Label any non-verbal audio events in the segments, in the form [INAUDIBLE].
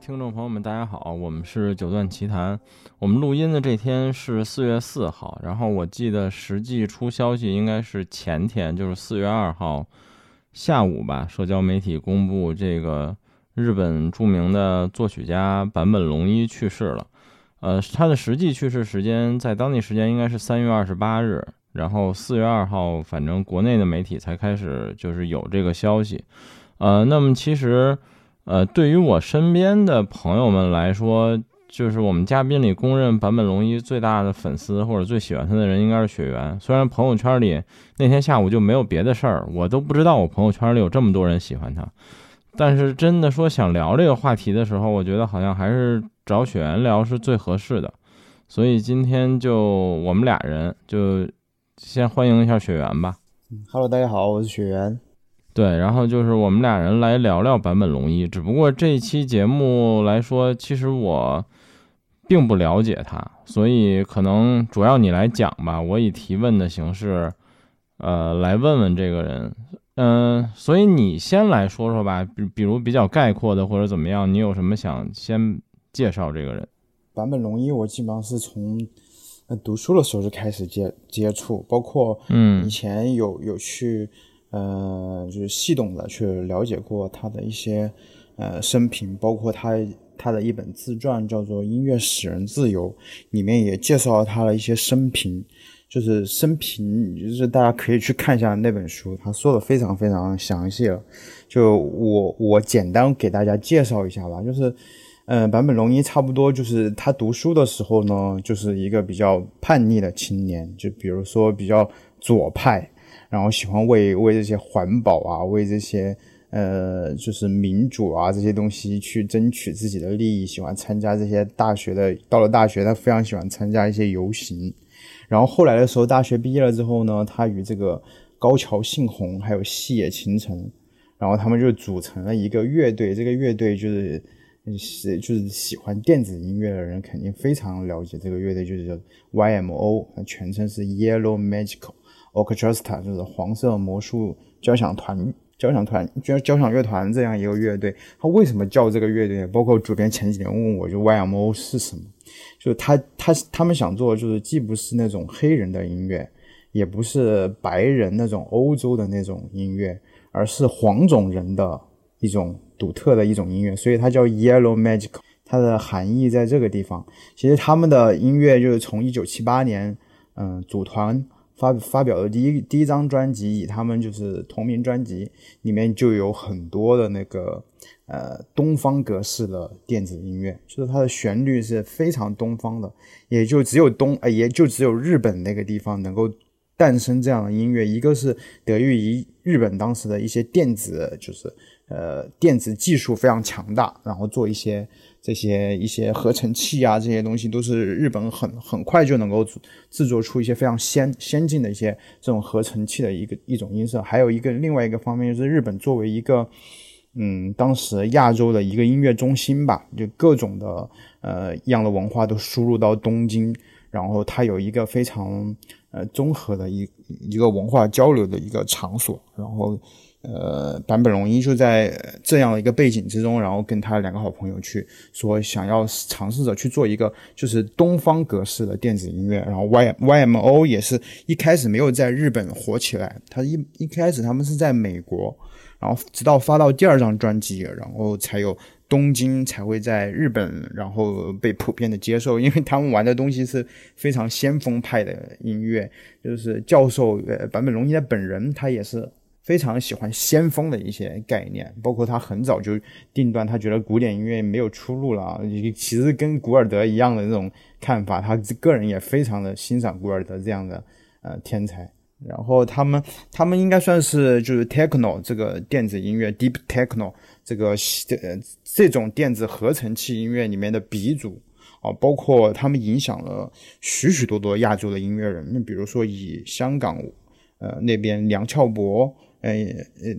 听众朋友们，大家好，我们是九段奇谈。我们录音的这天是四月四号，然后我记得实际出消息应该是前天，就是四月二号下午吧。社交媒体公布这个日本著名的作曲家坂本龙一去世了。呃，他的实际去世时间在当地时间应该是三月二十八日，然后四月二号，反正国内的媒体才开始就是有这个消息。呃，那么其实。呃，对于我身边的朋友们来说，就是我们嘉宾里公认坂本龙一最大的粉丝或者最喜欢他的人应该是雪原。虽然朋友圈里那天下午就没有别的事儿，我都不知道我朋友圈里有这么多人喜欢他。但是真的说想聊这个话题的时候，我觉得好像还是找雪原聊是最合适的。所以今天就我们俩人就先欢迎一下雪原吧。Hello，大家好，我是雪原。对，然后就是我们俩人来聊聊坂本龙一。只不过这一期节目来说，其实我并不了解他，所以可能主要你来讲吧。我以提问的形式，呃，来问问这个人。嗯，所以你先来说说吧，比比如比较概括的或者怎么样，你有什么想先介绍这个人？坂本龙一，我基本上是从读书的时候就开始接接触，包括嗯，以前有有去。呃，就是系统的去了解过他的一些呃生平，包括他他的一本自传叫做《音乐使人自由》，里面也介绍了他的一些生平，就是生平，就是大家可以去看一下那本书，他说的非常非常详细了。就我我简单给大家介绍一下吧，就是嗯，坂本龙一差不多就是他读书的时候呢，就是一个比较叛逆的青年，就比如说比较左派。然后喜欢为为这些环保啊，为这些呃，就是民主啊这些东西去争取自己的利益，喜欢参加这些大学的。到了大学，他非常喜欢参加一些游行。然后后来的时候，大学毕业了之后呢，他与这个高桥幸宏还有细野晴臣，然后他们就组成了一个乐队。这个乐队就是是就是喜欢电子音乐的人肯定非常了解这个乐队，就是叫 YMO，全称是 Yellow Magical。Orchestra 就是黄色魔术交响团、交响团、交交响乐团这样一个乐队。他为什么叫这个乐队？包括主编前几年问我就 YMO 是什么？就是他他他们想做，就是既不是那种黑人的音乐，也不是白人那种欧洲的那种音乐，而是黄种人的一种独特的一种音乐。所以它叫 Yellow Magic。它的含义在这个地方。其实他们的音乐就是从一九七八年，嗯，组团。发发表的第一第一张专辑，以他们就是同名专辑里面就有很多的那个呃东方格式的电子音乐，就是它的旋律是非常东方的，也就只有东呃也就只有日本那个地方能够诞生这样的音乐。一个是得益于日本当时的一些电子，就是呃电子技术非常强大，然后做一些。这些一些合成器啊，这些东西都是日本很很快就能够制作出一些非常先先进的一些这种合成器的一个一种音色。还有一个另外一个方面就是日本作为一个嗯当时亚洲的一个音乐中心吧，就各种的呃一样的文化都输入到东京，然后它有一个非常呃综合的一一个文化交流的一个场所，然后。呃，坂本龙一就在这样的一个背景之中，然后跟他两个好朋友去说，想要尝试着去做一个就是东方格式的电子音乐。然后 Y Y M O 也是一开始没有在日本火起来，他一一开始他们是在美国，然后直到发到第二张专辑，然后才有东京才会在日本，然后被普遍的接受，[LAUGHS] 因为他们玩的东西是非常先锋派的音乐，就是教授呃坂本龙一的本人他也是。非常喜欢先锋的一些概念，包括他很早就定断，他觉得古典音乐没有出路了。其实跟古尔德一样的这种看法，他个人也非常的欣赏古尔德这样的呃天才。然后他们他们应该算是就是 techno 这个电子音乐 deep techno 这个呃这种电子合成器音乐里面的鼻祖啊，包括他们影响了许许多多亚洲的音乐人。那比如说以香港呃那边梁翘柏。呃呃，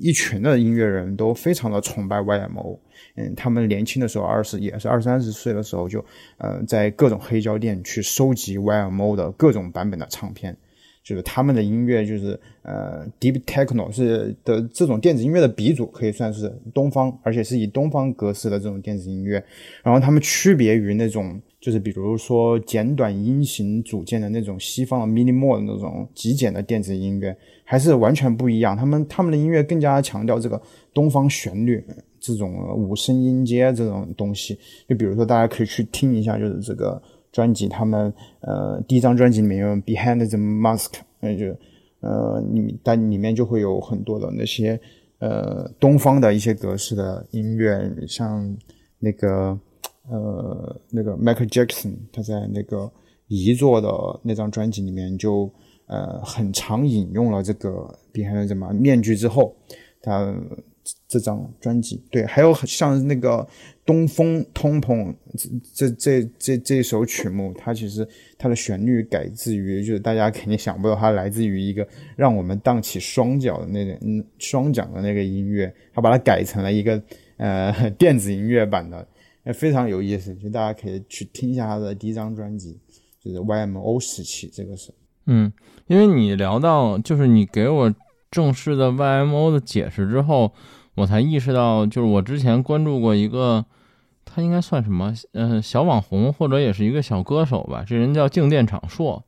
一群的音乐人都非常的崇拜 YMO，嗯，他们年轻的时候二十也是二三十岁的时候就，呃，在各种黑胶店去收集 YMO 的各种版本的唱片，就是他们的音乐就是呃 deep techno 是的这种电子音乐的鼻祖，可以算是东方，而且是以东方格式的这种电子音乐。然后他们区别于那种就是比如说简短音型组件的那种西方的 minimal 那种极简的电子音乐，还是完全不一样。他们他们的音乐更加强调这个东方旋律，这种五声音阶这种东西。就比如说大家可以去听一下，就是这个。专辑，他们呃第一张专辑里面有 Behind the Mask，那就呃你但里面就会有很多的那些呃东方的一些格式的音乐，像那个呃那个 Michael Jackson，他在那个遗作的那张专辑里面就呃很常引用了这个 Behind the Mask 面具之后，他。这张专辑对，还有像那个《东风通膨》这这这这这首曲目，它其实它的旋律改自于，就是大家肯定想不到，它来自于一个让我们荡起双脚的那个嗯双桨的那个音乐，它把它改成了一个呃电子音乐版的，非常有意思，就大家可以去听一下他的第一张专辑，就是 YMO 时期，这个是。嗯，因为你聊到就是你给我正式的 YMO 的解释之后。我才意识到，就是我之前关注过一个，他应该算什么？嗯，小网红或者也是一个小歌手吧。这人叫静电场硕，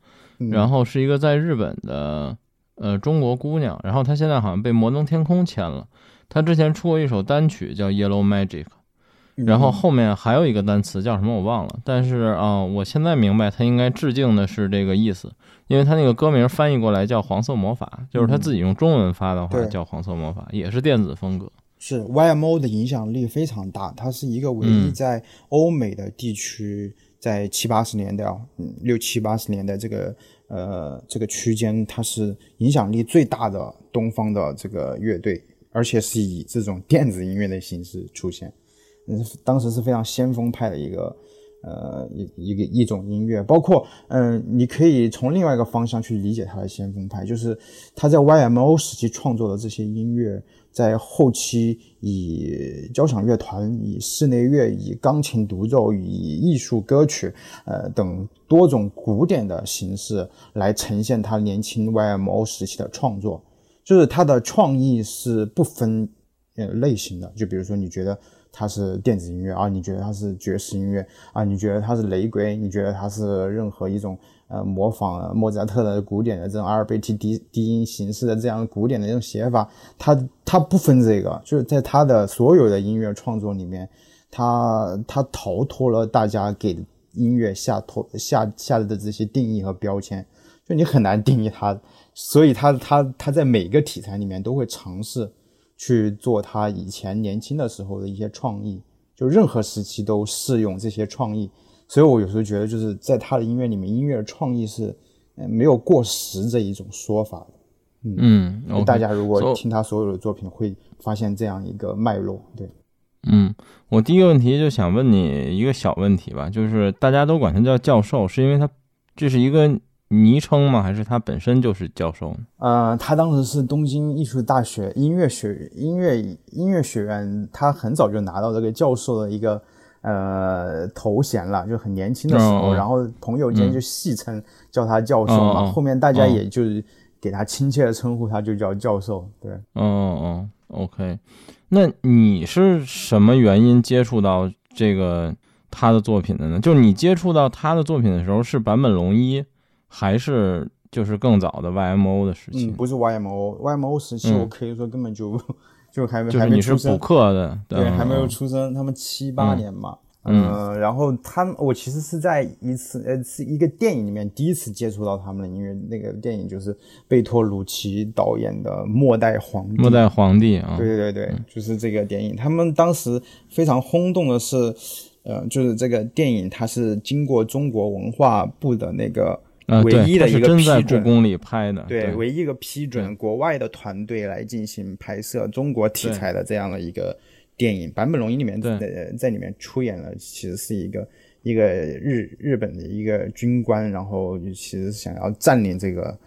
然后是一个在日本的呃中国姑娘。然后她现在好像被摩登天空签了。她之前出过一首单曲叫《Yellow Magic》，然后后面还有一个单词叫什么我忘了。但是啊，我现在明白他应该致敬的是这个意思，因为他那个歌名翻译过来叫《黄色魔法》，就是他自己用中文发的话叫《黄色魔法》，也是电子风格。是 YMO 的影响力非常大，它是一个唯一在欧美的地区，在七八十年代，嗯，六七八十年代这个呃这个区间，它是影响力最大的东方的这个乐队，而且是以这种电子音乐的形式出现，嗯，当时是非常先锋派的一个呃一一个一种音乐，包括嗯，你可以从另外一个方向去理解它的先锋派，就是他在 YMO 时期创作的这些音乐。在后期，以交响乐团、以室内乐、以钢琴独奏、以艺术歌曲，呃等多种古典的形式来呈现他年轻 YMO 时期的创作，就是他的创意是不分呃类型的。就比如说，你觉得它是电子音乐啊，你觉得它是爵士音乐啊，你觉得它是雷鬼，你觉得它是任何一种。呃，模仿莫扎特的古典的这种阿尔贝蒂低低音形式的这样古典的这种写法，他他不分这个，就是在他的所有的音乐创作里面，他他逃脱了大家给音乐下脱下下的这些定义和标签，就你很难定义他，所以他他他在每个题材里面都会尝试去做他以前年轻的时候的一些创意，就任何时期都适用这些创意。所以，我有时候觉得，就是在他的音乐里面，音乐创意是，呃，没有过时这一种说法的。嗯，大家如果听他所有的作品，会发现这样一个脉络。对，嗯，我第一个问题就想问你一个小问题吧，就是大家都管他叫教授，是因为他这是一个昵称吗？还是他本身就是教授？呃，他当时是东京艺术大学音乐学音乐音乐学院，他很早就拿到这个教授的一个。呃，头衔了，就很年轻的时候，然后朋友间就戏称叫他教授嘛，后面大家也就是给他亲切的称呼，他就叫教授。对，哦哦，OK，那你是什么原因接触到这个他的作品的呢？就是你接触到他的作品的时候是坂本龙一，还是就是更早的 YMO 的时期？嗯，不是 YMO，YMO 时期我可以说根本就。[LAUGHS] 就还没，就是你是补课的，对，还没有出生，他们七八年嘛，嗯，然后他们，我其实是在一次，呃，是一个电影里面第一次接触到他们的音乐，那个电影就是贝托鲁奇导演的《末代皇帝》，末代皇帝啊，对对对，就是这个电影，他们当时非常轰动的是，呃，就是这个电影它是经过中国文化部的那个。唯一的一个批准，故宫里拍的，对，唯一一个批准国外的团队来进行拍摄中国题材的这样的一个电影。坂本龙一里面在在里面出演了，其实是一个一个日日本的一个军官，然后其实想要占领这个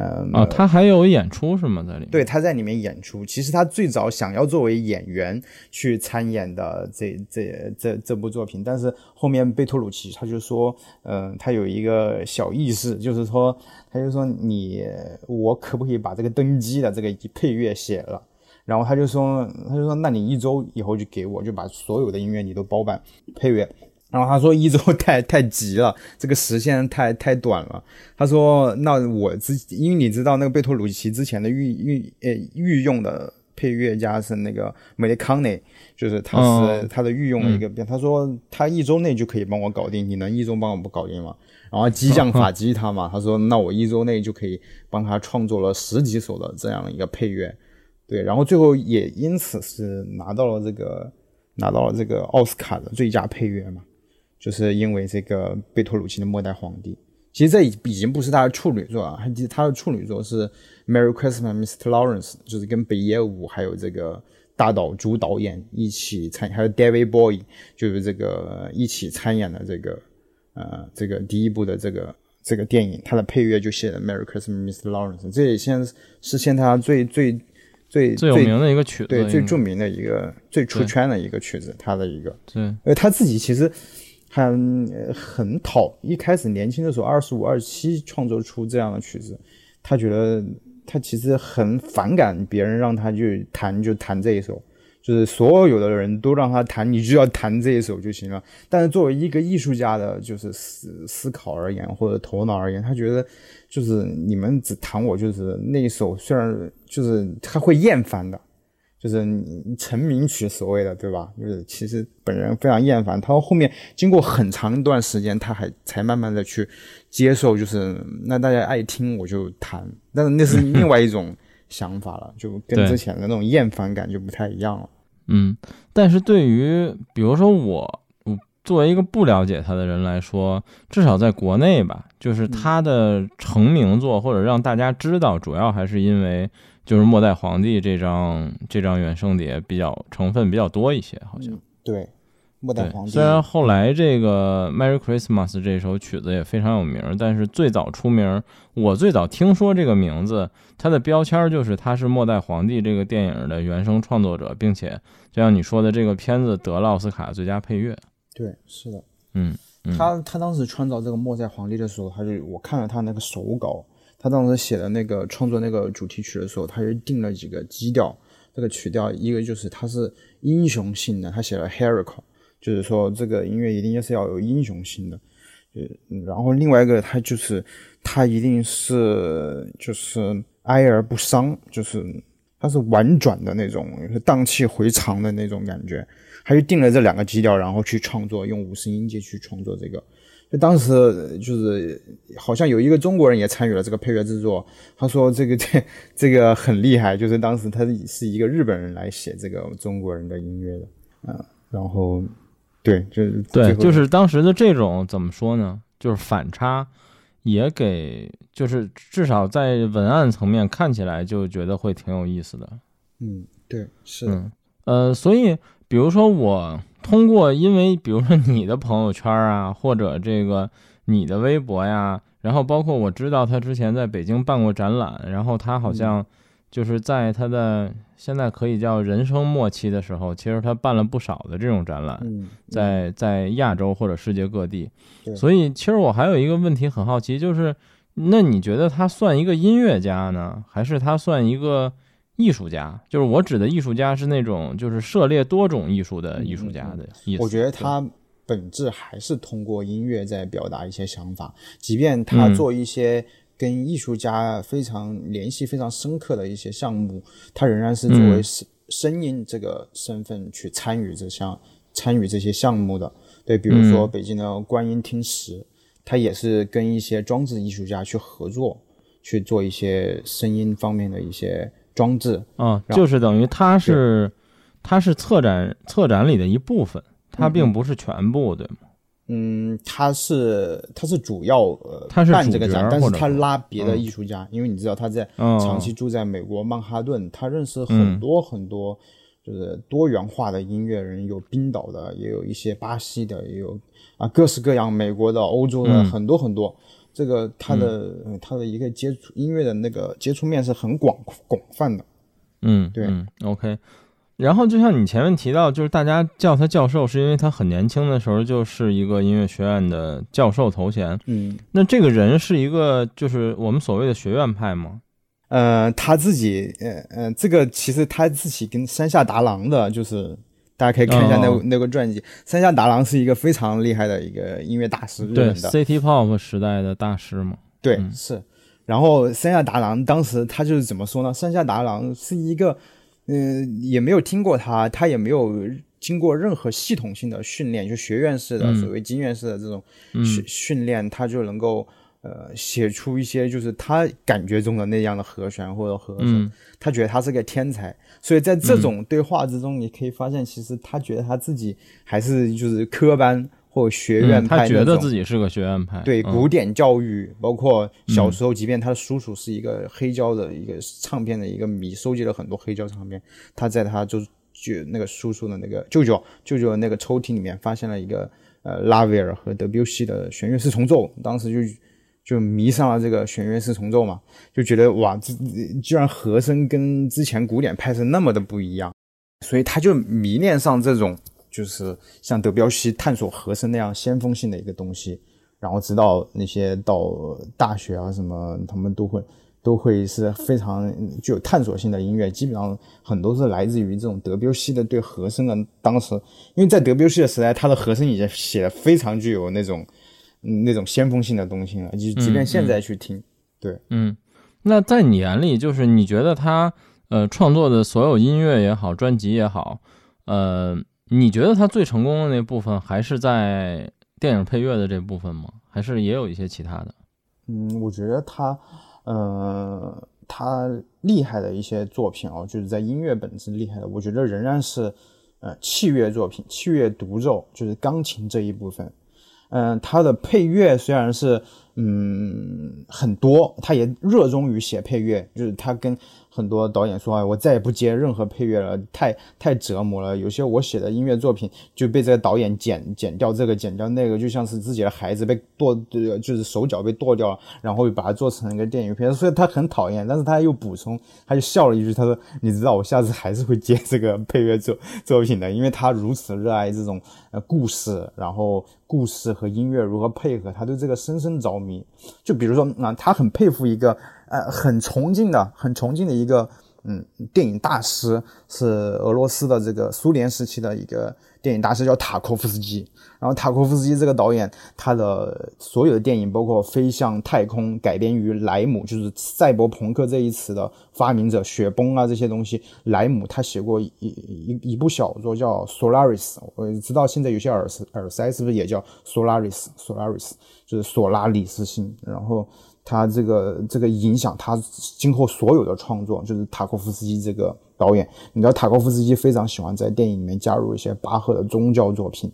嗯啊，他还有演出是吗？在里面？对，他在里面演出。其实他最早想要作为演员去参演的这这这这部作品，但是后面贝托鲁奇他就说，嗯，他有一个小意思，就是说，他就说你我可不可以把这个登基的这个配乐写了？然后他就说，他就说，那你一周以后就给我，就把所有的音乐你都包办配乐。然后他说一周太 [LAUGHS] 太急了，这个时限太太短了。他说那我之因为你知道那个贝托鲁奇之前的御御呃御用的配乐家是那个梅利康内，就是他是他的御用的一个。他说他一周内就可以帮我搞定，你能一周帮我不搞定吗？然后激将法激他嘛，[LAUGHS] 他说那我一周内就可以帮他创作了十几首的这样一个配乐，对，然后最后也因此是拿到了这个拿到了这个奥斯卡的最佳配乐嘛。就是因为这个贝托鲁奇的《末代皇帝》，其实这已已经不是他的处女作了，他他的处女作是《Merry Christmas, Mr. Lawrence》，就是跟北野武还有这个大岛主导演一起参，还有 David Bowie，就是这个一起参演的这个呃这个第一部的这个这个电影，他的配乐就写的《Merry Christmas, Mr. Lawrence》，这也现是现在他最最最最有名的一个曲子，对最著名的一个最出圈的一个曲子，他的一个对，呃他自己其实。很很讨，一开始年轻的时候，二十五、二十七创作出这样的曲子，他觉得他其实很反感别人让他去弹就弹这一首，就是所有的人都让他弹，你就要弹这一首就行了。但是作为一个艺术家的，就是思思考而言或者头脑而言，他觉得就是你们只弹我就是那一首，虽然就是他会厌烦的。就是成名曲所谓的，对吧？就是其实本人非常厌烦。他后面经过很长一段时间，他还才慢慢的去接受，就是那大家爱听我就弹，但是那是 [LAUGHS] 另外一种想法了，就跟之前的那种厌烦感就不太一样了。嗯，但是对于比如说我，作为一个不了解他的人来说，至少在国内吧，就是他的成名作或者让大家知道，主要还是因为。就是《末代皇帝》这张这张原声碟比较成分比较多一些，好像对《末代皇帝》。虽然后来这个《Merry Christmas》这首曲子也非常有名，但是最早出名，我最早听说这个名字，它的标签就是它是《末代皇帝》这个电影的原声创作者，并且就像你说的，这个片子得了奥斯卡最佳配乐。对，是的，嗯，他他当时创造这个《末代皇帝》的时候，他就我看了他那个手稿。他当时写的那个创作那个主题曲的时候，他就定了几个基调。这个曲调，一个就是它是英雄性的，他写了 heroic，就是说这个音乐一定是要有英雄性的。呃，然后另外一个，它就是它一定是就是哀而不伤，就是它是婉转的那种，荡气回肠的那种感觉。他就定了这两个基调，然后去创作，用五十音阶去创作这个。就当时就是好像有一个中国人也参与了这个配乐制作，他说这个这这个很厉害，就是当时他是一个日本人来写这个中国人的音乐的，嗯，然后对，就是对，就是当时的这种怎么说呢？就是反差，也给就是至少在文案层面看起来就觉得会挺有意思的。嗯，对，是，嗯，呃，所以比如说我。通过，因为比如说你的朋友圈啊，或者这个你的微博呀，然后包括我知道他之前在北京办过展览，然后他好像就是在他的现在可以叫人生末期的时候，其实他办了不少的这种展览，在在亚洲或者世界各地。所以其实我还有一个问题很好奇，就是那你觉得他算一个音乐家呢，还是他算一个？艺术家就是我指的艺术家是那种就是涉猎多种艺术的艺术家的意思。我觉得他本质还是通过音乐在表达一些想法，即便他做一些跟艺术家非常联系非常深刻的一些项目，他仍然是作为声声音这个身份去参与这项参与这些项目的。对，比如说北京的观音听石，他也是跟一些装置艺术家去合作，去做一些声音方面的一些。装置啊，就是等于它是，它是策展策展里的一部分，它并不是全部，对吗？嗯，它是它是主要呃，办这个展，但是他拉别的艺术家，因为你知道他在长期住在美国曼哈顿，他认识很多很多，就是多元化的音乐人，有冰岛的，也有一些巴西的，也有啊各式各样美国的、欧洲的很多很多。这个他的他的一个接触音乐的那个接触面是很广广泛的。嗯，对，OK。然后就像你前面提到，就是大家叫他教授，是因为他很年轻的时候就是一个音乐学院的教授头衔。嗯，那这个人是一个就是我们所谓的学院派吗？呃，他自己，呃呃，这个其实他自己跟山下达郎的，就是大家可以看一下那那个传记。山下达郎是一个非常厉害的一个音乐大师，日本的 City Pop 时代的大师嘛。对，是。然后山下达郎当时他就是怎么说呢？山下达郎是一个。嗯，也没有听过他，他也没有经过任何系统性的训练，就学院式的所谓经院式的这种训训练，他就能够呃写出一些就是他感觉中的那样的和弦或者和声，他觉得他是个天才，所以在这种对话之中，你可以发现其实他觉得他自己还是就是科班。或学院派，他觉得自己是个学院派。对古典教育，包括小时候，即便他的叔叔是一个黑胶的一个唱片的一个迷，收集了很多黑胶唱片。他在他就就那个叔叔的那个舅舅舅舅的那个抽屉里面，发现了一个呃拉威尔和德彪西的弦乐四重奏。当时就就迷上了这个弦乐四重奏嘛，就觉得哇，这居然和声跟之前古典派是那么的不一样，所以他就迷恋上这种。就是像德彪西探索和声那样先锋性的一个东西，然后直到那些到大学啊什么，他们都会都会是非常具有探索性的音乐，基本上很多是来自于这种德彪西的对和声的。当时因为在德彪西的时代，他的和声已经写的非常具有那种那种先锋性的东西了，就即便现在去听，对，嗯，那在你眼里，就是你觉得他呃创作的所有音乐也好，专辑也好，呃。你觉得他最成功的那部分还是在电影配乐的这部分吗？还是也有一些其他的？嗯，我觉得他，呃，他厉害的一些作品哦，就是在音乐本身厉害的，我觉得仍然是呃器乐作品，器乐独奏，就是钢琴这一部分。嗯，它的配乐虽然是嗯很多，他也热衷于写配乐，就是他跟。很多导演说：“啊，我再也不接任何配乐了，太太折磨了。有些我写的音乐作品就被这个导演剪剪掉，这个剪掉那个，就像是自己的孩子被剁，就是手脚被剁掉了，然后又把它做成一个电影片，所以他很讨厌。但是他又补充，他就笑了一句，他说：‘你知道，我下次还是会接这个配乐作作品的，因为他如此热爱这种呃故事，然后故事和音乐如何配合，他对这个深深着迷。就比如说，啊，他很佩服一个。”呃，很崇敬的，很崇敬的一个，嗯，电影大师是俄罗斯的这个苏联时期的一个电影大师，叫塔科夫斯基。然后塔科夫斯基这个导演，他的所有的电影，包括《飞向太空》，改编于莱姆，就是赛博朋克这一词的发明者，雪崩啊这些东西，莱姆他写过一一一部小说叫《Solaris》，我知道现在有些耳耳塞是不是也叫 Solaris？Solaris 就是索拉里斯星，然后。他这个这个影响他今后所有的创作，就是塔科夫斯基这个导演。你知道塔科夫斯基非常喜欢在电影里面加入一些巴赫的宗教作品，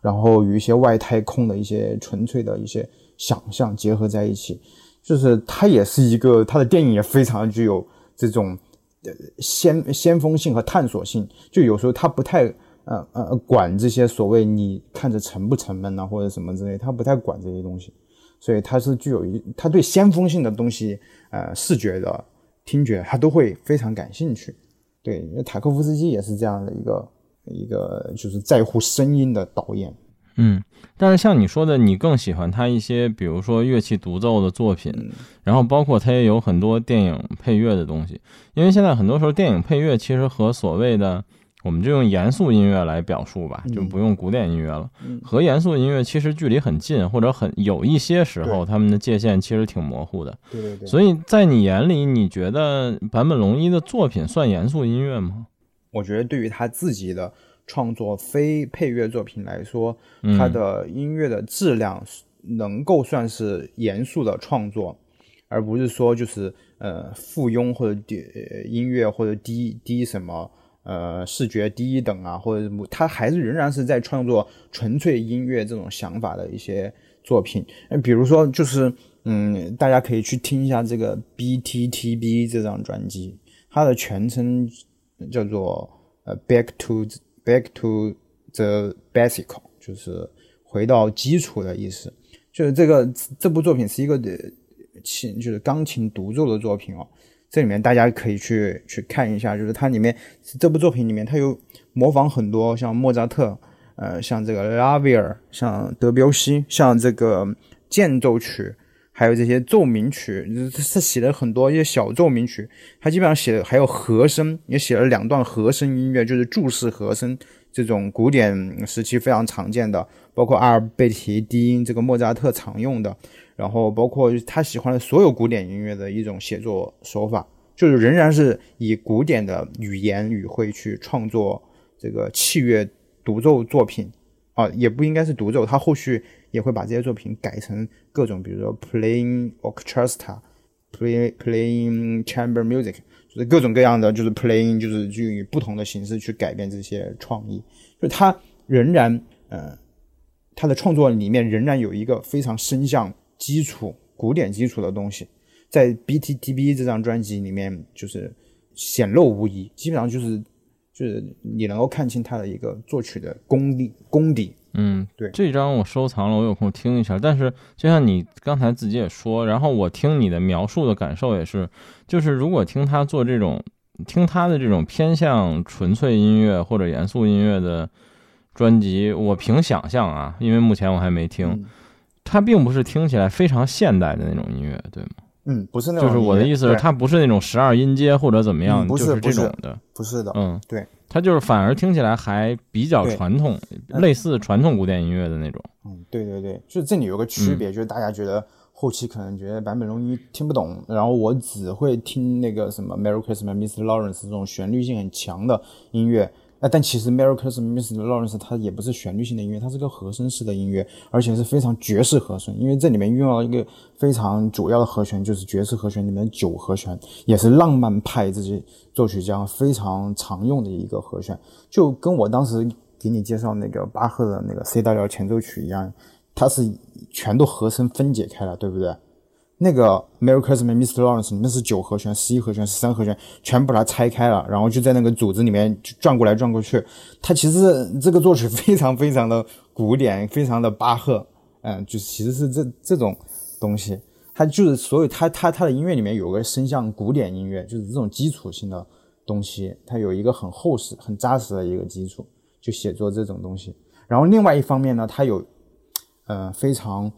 然后与一些外太空的一些纯粹的一些想象结合在一起。就是他也是一个他的电影也非常具有这种呃先先锋性和探索性。就有时候他不太呃呃管这些所谓你看着沉不沉闷啊或者什么之类，他不太管这些东西。所以他是具有一，他对先锋性的东西，呃，视觉的、听觉，他都会非常感兴趣。对，塔科夫斯基也是这样的一个一个，就是在乎声音的导演。嗯，但是像你说的，你更喜欢他一些，比如说乐器独奏的作品，然后包括他也有很多电影配乐的东西。因为现在很多时候电影配乐其实和所谓的。我们就用严肃音乐来表述吧，就不用古典音乐了。和严肃音乐其实距离很近，或者很有一些时候，他们的界限其实挺模糊的。对对对。所以在你眼里，你觉得坂本龙一的作品算严肃音乐吗？我觉得对于他自己的创作非配乐作品来说，他的音乐的质量能够算是严肃的创作，而不是说就是呃附庸或者低音乐或者低低什么。呃，视觉第一等啊，或者他还是仍然是在创作纯粹音乐这种想法的一些作品。呃，比如说，就是嗯，大家可以去听一下这个 BTTB 这张专辑，它的全称叫做呃 Back to Back to the Basic，就是回到基础的意思。就是这个这部作品是一个琴，就是钢琴独奏的作品哦。这里面大家可以去去看一下，就是它里面这部作品里面，它有模仿很多像莫扎特，呃，像这个拉威尔，像德彪西，像这个间奏曲，还有这些奏鸣曲，是写了很多一些小奏鸣曲。他基本上写的还有和声，也写了两段和声音乐，就是注释和声这种古典时期非常常见的，包括阿尔贝提低音，这个莫扎特常用的。然后包括他喜欢的所有古典音乐的一种写作手法，就是仍然是以古典的语言语汇去创作这个器乐独奏作品啊，也不应该是独奏，他后续也会把这些作品改成各种，比如说 playing orchestra，play playing chamber music，就是各种各样的，就是 playing，就是就以不同的形式去改变这些创意，就他仍然呃，他的创作里面仍然有一个非常深向。基础古典基础的东西，在 BTTB 这张专辑里面就是显露无遗，基本上就是就是你能够看清他的一个作曲的功力功底。嗯，对，这张我收藏了，我有空听一下。但是就像你刚才自己也说，然后我听你的描述的感受也是，就是如果听他做这种听他的这种偏向纯粹音乐或者严肃音乐的专辑，我凭想象啊，因为目前我还没听。它并不是听起来非常现代的那种音乐，对吗？嗯，不是那种。就是我的意思是，它不是那种十二音阶或者怎么样，就是这种的，不是的。嗯，对，它就是反而听起来还比较传统，类似传统古典音乐的那种。嗯，对对对，就是这里有个区别，就是大家觉得后期可能觉得版本龙一听不懂，然后我只会听那个什么《Merry Christmas, Mr. Lawrence》这种旋律性很强的音乐。啊，但其实《Merry Christmas, Mr. Lawrence》它也不是旋律性的音乐，它是个和声式的音乐，而且是非常爵士和声。因为这里面运用了一个非常主要的和弦，就是爵士和弦里面的九和弦，也是浪漫派这些作曲家非常常用的一个和弦。就跟我当时给你介绍那个巴赫的那个 C 大调前奏曲一样，它是全都和声分解开了，对不对？那个《Merry Christmas, Mr. Lawrence》里面是九和弦、十一和弦、十三和弦，全部把它拆开了，然后就在那个组织里面转过来转过去。它其实这个作曲非常非常的古典，非常的巴赫，嗯，就是其实是这这种东西。它就是所有它它它的音乐里面有个声像古典音乐，就是这种基础性的东西，它有一个很厚实、很扎实的一个基础，就写作这种东西。然后另外一方面呢，它有，呃，非常。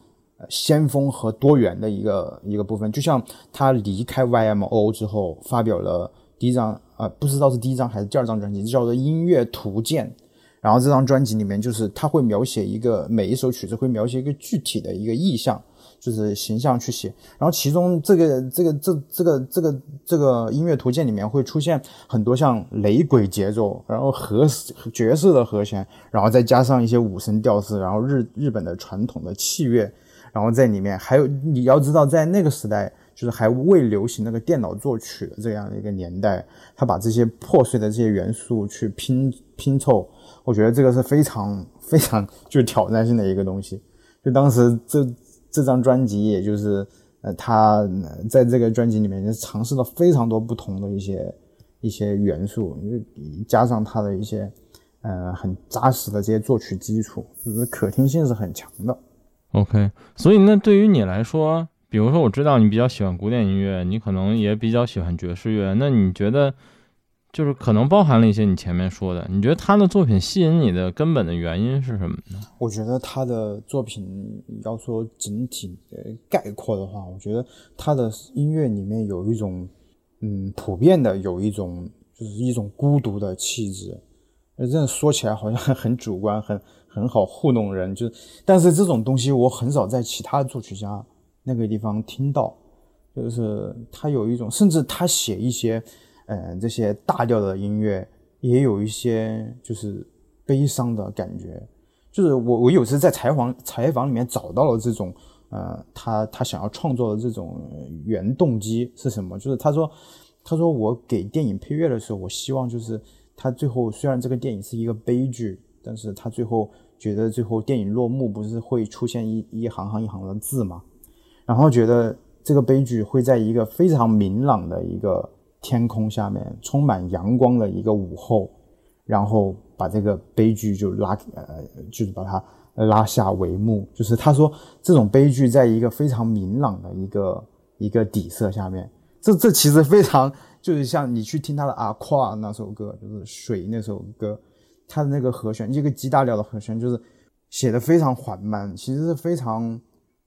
先锋和多元的一个一个部分，就像他离开 YMO 之后发表了第一张，呃，不知道是第一张还是第二张专辑，叫做《音乐图鉴》。然后这张专辑里面，就是他会描写一个每一首曲子会描写一个具体的一个意象，就是形象去写。然后其中这个这个这这个这个这个音乐图鉴里面会出现很多像雷鬼节奏，然后和爵士的和弦，然后再加上一些五声调式，然后日日本的传统的器乐。然后在里面还有你要知道，在那个时代，就是还未流行那个电脑作曲的这样的一个年代，他把这些破碎的这些元素去拼拼凑，我觉得这个是非常非常具挑战性的一个东西。就当时这这张专辑，也就是呃，他在这个专辑里面就尝试了非常多不同的一些一些元素，加上他的一些呃很扎实的这些作曲基础，就是可听性是很强的。OK，所以那对于你来说，比如说我知道你比较喜欢古典音乐，你可能也比较喜欢爵士乐，那你觉得就是可能包含了一些你前面说的，你觉得他的作品吸引你的根本的原因是什么呢？我觉得他的作品要说整体概括的话，我觉得他的音乐里面有一种嗯普遍的有一种就是一种孤独的气质，这样说起来好像很主观很。很好糊弄人，就是，但是这种东西我很少在其他作曲家那个地方听到，就是他有一种，甚至他写一些，呃，这些大调的音乐，也有一些就是悲伤的感觉，就是我我有时在采访采访里面找到了这种，呃，他他想要创作的这种原动机是什么？就是他说，他说我给电影配乐的时候，我希望就是他最后虽然这个电影是一个悲剧。但是他最后觉得，最后电影落幕不是会出现一一行行一行的字吗？然后觉得这个悲剧会在一个非常明朗的一个天空下面，充满阳光的一个午后，然后把这个悲剧就拉呃，就是把它拉下帷幕。就是他说这种悲剧在一个非常明朗的一个一个底色下面，这这其实非常就是像你去听他的《阿夸》那首歌，就是水那首歌，他的那个和弦，一个 G 大调的和弦，就是写的非常缓慢，其实是非常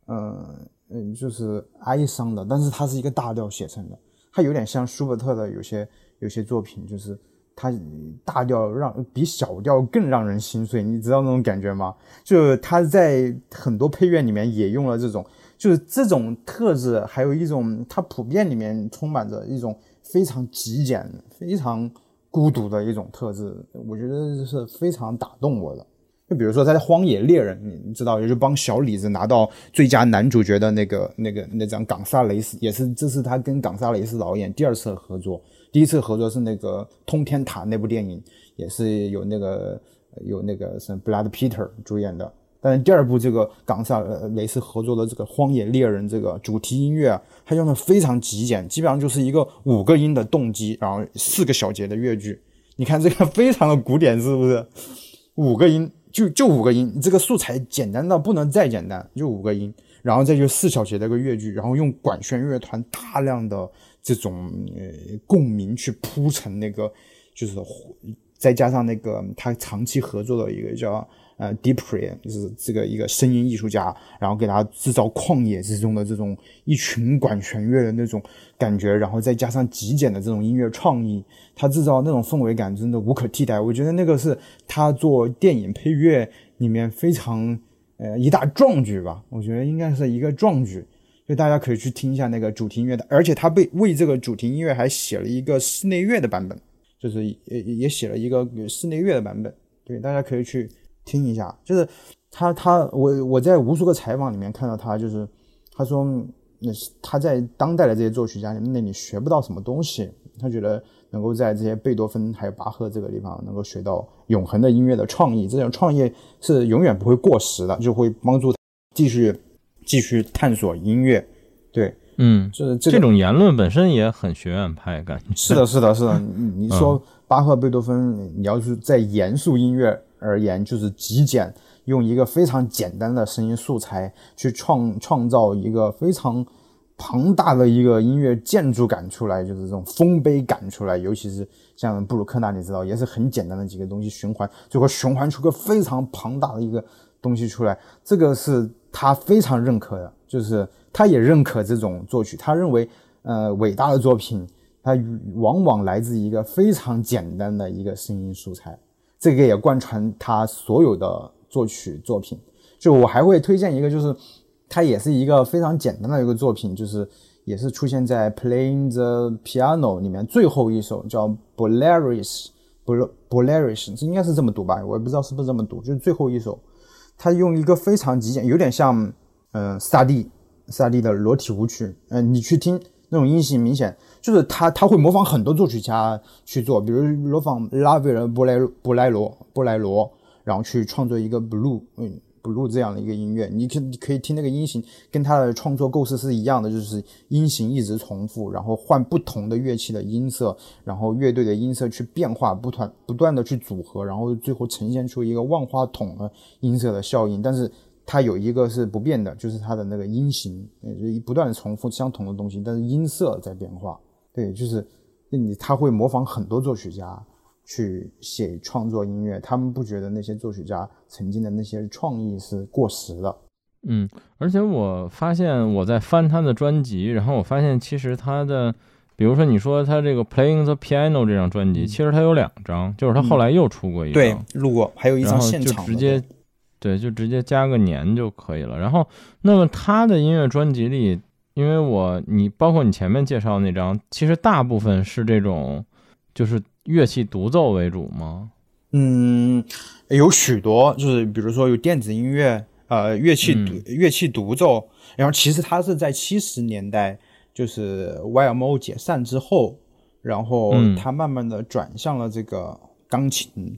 嗯嗯，就是哀伤的，但是它是一个大调写成的，它有点像舒伯特的有些有些作品，就是。它大调让比小调更让人心碎，你知道那种感觉吗？就他在很多配乐里面也用了这种，就是这种特质，还有一种它普遍里面充满着一种非常极简、非常孤独的一种特质，我觉得是非常打动我的。就比如说他在《荒野猎人》，你知道，也就帮小李子拿到最佳男主角的那个、那个、那张冈萨雷斯，也是这是他跟冈萨雷斯导演第二次合作。第一次合作是那个《通天塔》那部电影，也是有那个有那个是布拉德·皮特主演的。但第二部这个冈萨雷斯合作的这个《荒野猎人》这个主题音乐啊，它用的非常极简，基本上就是一个五个音的动机，然后四个小节的乐句。你看这个非常的古典，是不是？五个音就就五个音，这个素材简单到不能再简单，就五个音，然后再就四小节的一个乐句，然后用管弦乐团大量的。这种呃共鸣去铺成那个，就是再加上那个他长期合作的一个叫呃 Deepre，就是这个一个声音艺术家，然后给他制造旷野之中的这种一群管弦乐的那种感觉，然后再加上极简的这种音乐创意，他制造那种氛围感真的无可替代。我觉得那个是他做电影配乐里面非常呃一大壮举吧，我觉得应该是一个壮举。就大家可以去听一下那个主题音乐的，而且他被为这个主题音乐还写了一个室内乐的版本，就是也也写了一个室内乐的版本。对，大家可以去听一下。就是他他我我在无数个采访里面看到他，就是他说那是他在当代的这些作曲家那里学不到什么东西，他觉得能够在这些贝多芬还有巴赫这个地方能够学到永恒的音乐的创意，这种创意是永远不会过时的，就会帮助他继续。继续探索音乐，对，嗯，是这种言论本身也很学院派感觉。是的，是的，是的。[LAUGHS] 你你说巴赫、贝多芬，你要是在严肃音乐而言，就是极简，用一个非常简单的声音素材去创创造一个非常庞大的一个音乐建筑感出来，就是这种丰碑感出来。尤其是像布鲁克纳，你知道，也是很简单的几个东西循环，最后循环出个非常庞大的一个东西出来。这个是。他非常认可的，就是他也认可这种作曲。他认为，呃，伟大的作品，它往往来自一个非常简单的一个声音素材。这个也贯穿他所有的作曲作品。就我还会推荐一个，就是它也是一个非常简单的一个作品，就是也是出现在《Playing the Piano》里面最后一首，叫《Bolaris》，不是《Bolaris》，应该是这么读吧？我也不知道是不是这么读，就是最后一首。他用一个非常极简，有点像，嗯，萨蒂，萨蒂的裸体舞曲，嗯，你去听那种音型，明显就是他他会模仿很多作曲家去做，比如模仿拉威尔、布莱布莱罗、布莱罗，然后去创作一个 blue，嗯。blue 这样的一个音乐，你可你可以听那个音型，跟他的创作构思是一样的，就是音型一直重复，然后换不同的乐器的音色，然后乐队的音色去变化，不断不断的去组合，然后最后呈现出一个万花筒的音色的效应。但是它有一个是不变的，就是它的那个音型，就不断的重复相同的东西，但是音色在变化。对，就是你他会模仿很多作曲家。去写创作音乐，他们不觉得那些作曲家曾经的那些创意是过时的。嗯，而且我发现我在翻他的专辑，然后我发现其实他的，比如说你说他这个《Playing the Piano》这张专辑，其实他有两张，就是他后来又出过一张，对，录过，还有一张现场，就直接，对，就直接加个年就可以了。然后，那么他的音乐专辑里，因为我你包括你前面介绍那张，其实大部分是这种，就是。乐器独奏为主吗？嗯，有许多，就是比如说有电子音乐，呃，乐器独乐器独奏。然后其实他是在七十年代，就是 YMO 解散之后，然后他慢慢的转向了这个钢琴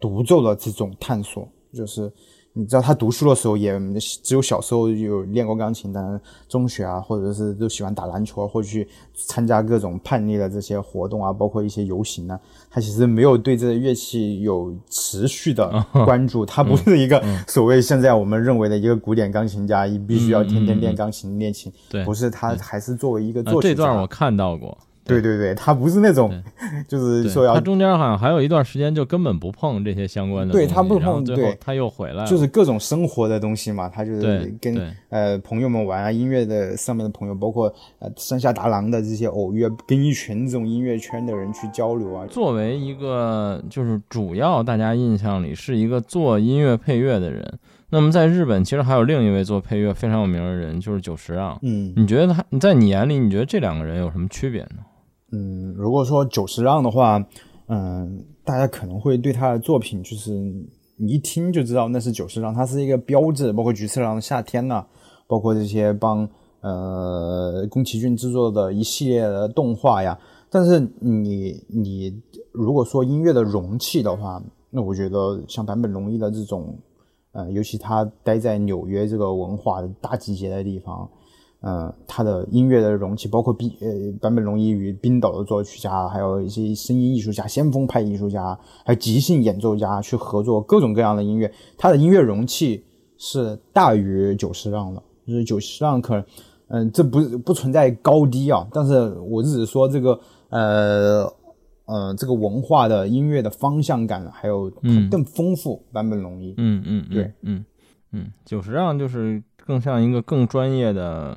独奏的这种探索。就是你知道他读书的时候也只有小时候有练过钢琴，但中学啊，或者是都喜欢打篮球啊，或者去参加各种叛逆的这些活动啊，包括一些游行啊，他其实没有对这个乐器有持续的关注。他不是一个所谓现在我们认为的一个古典钢琴家，一必须要天天练钢琴练琴。对，不是他还是作为一个作曲家。这段我看到过。对对对，他不是那种，[LAUGHS] 就是说要他中间好像还有一段时间就根本不碰这些相关的，对他不碰，最后他又回来了，就是各种生活的东西嘛，他就是跟呃朋友们玩啊，音乐的上面的朋友，包括呃山下达郎的这些偶遇，跟一群这种音乐圈的人去交流啊。作为一个就是主要大家印象里是一个做音乐配乐的人，那么在日本其实还有另一位做配乐非常有名的人，就是久石让。嗯，你觉得他在你眼里，你觉得这两个人有什么区别呢？嗯，如果说久石让的话，嗯，大家可能会对他的作品，就是你一听就知道那是久石让，他是一个标志，包括菊次郎的夏天呐，包括这些帮呃宫崎骏制作的一系列的动画呀。但是你你如果说音乐的容器的话，那我觉得像坂本龙一的这种，呃，尤其他待在纽约这个文化大集结的地方。嗯，他的音乐的容器，包括冰呃坂本龙一与冰岛的作曲家，还有一些声音艺术家、先锋派艺术家，还有即兴演奏家去合作各种各样的音乐。他的音乐容器是大于久石让的，就是久石让可能，嗯，这不不存在高低啊，但是我只是说这个呃呃这个文化的音乐的方向感还有更丰富。坂本龙一，嗯嗯，对，嗯嗯，久石让就是更像一个更专业的。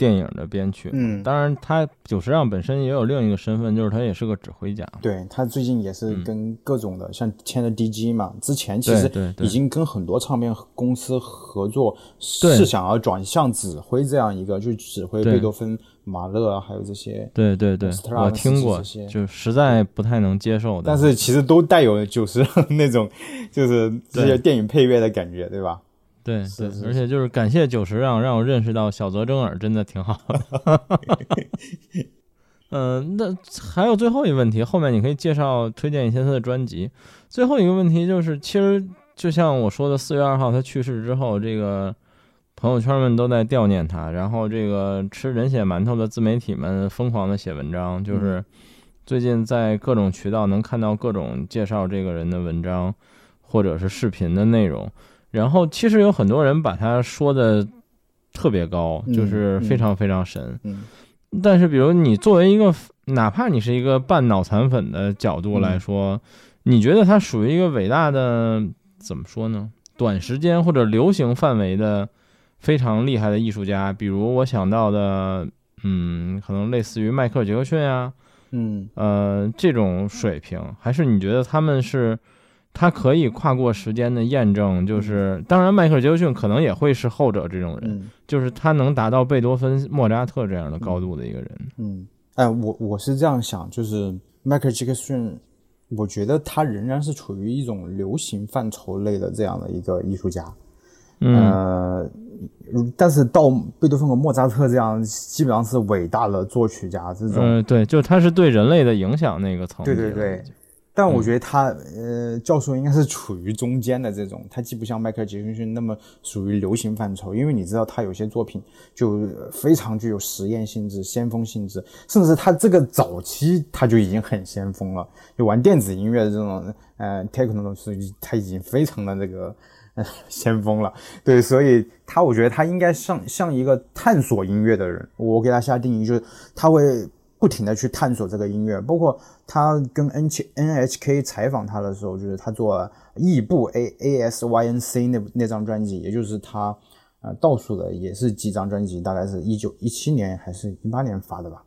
电影的编曲，嗯，当然他久石让本身也有另一个身份，就是他也是个指挥家。对他最近也是跟各种的，像签了 DG 嘛，之前其实已经跟很多唱片公司合作，是想要转向指挥这样一个，就指挥贝多芬、马勒啊，还有这些。对对对，我听过，就实在不太能接受的。但是其实都带有久石让那种，就是这些电影配乐的感觉，对吧？对对，而且就是感谢九十让，让我认识到小泽征尔真的挺好的。[LAUGHS] 嗯，那还有最后一个问题，后面你可以介绍推荐一些他的专辑。最后一个问题就是，其实就像我说的，四月二号他去世之后，这个朋友圈们都在悼念他，然后这个吃人血馒头的自媒体们疯狂的写文章，就是最近在各种渠道能看到各种介绍这个人的文章或者是视频的内容。然后其实有很多人把他说的特别高，就是非常非常神。嗯，但是比如你作为一个，哪怕你是一个半脑残粉的角度来说，你觉得他属于一个伟大的怎么说呢？短时间或者流行范围的非常厉害的艺术家，比如我想到的，嗯，可能类似于迈克尔杰克逊啊，嗯，呃，这种水平，还是你觉得他们是？他可以跨过时间的验证，就是当然，迈克尔·杰克逊可能也会是后者这种人，就是他能达到贝多芬、莫扎特这样的高度的一个人。嗯，哎，我我是这样想，就是迈克尔·杰克逊，我觉得他仍然是处于一种流行范畴类的这样的一个艺术家。呃，但是到贝多芬和莫扎特这样，基本上是伟大的作曲家这种。嗯，对，就他是对人类的影响那个层面。对对对。但我觉得他，呃，教授应该是处于中间的这种，他既不像迈克尔·杰克逊那么属于流行范畴，因为你知道他有些作品就非常具有实验性质、先锋性质，甚至他这个早期他就已经很先锋了，就玩电子音乐的这种，呃，techno 是他已经非常的这个先锋了。对，所以他我觉得他应该像像一个探索音乐的人，我给他下定义就是他会。不停的去探索这个音乐，包括他跟 N 七 N H K 采访他的时候，就是他做异步 A A S Y N C 那那张专辑，也就是他呃倒数的也是几张专辑，大概是一九一七年还是一八年发的吧。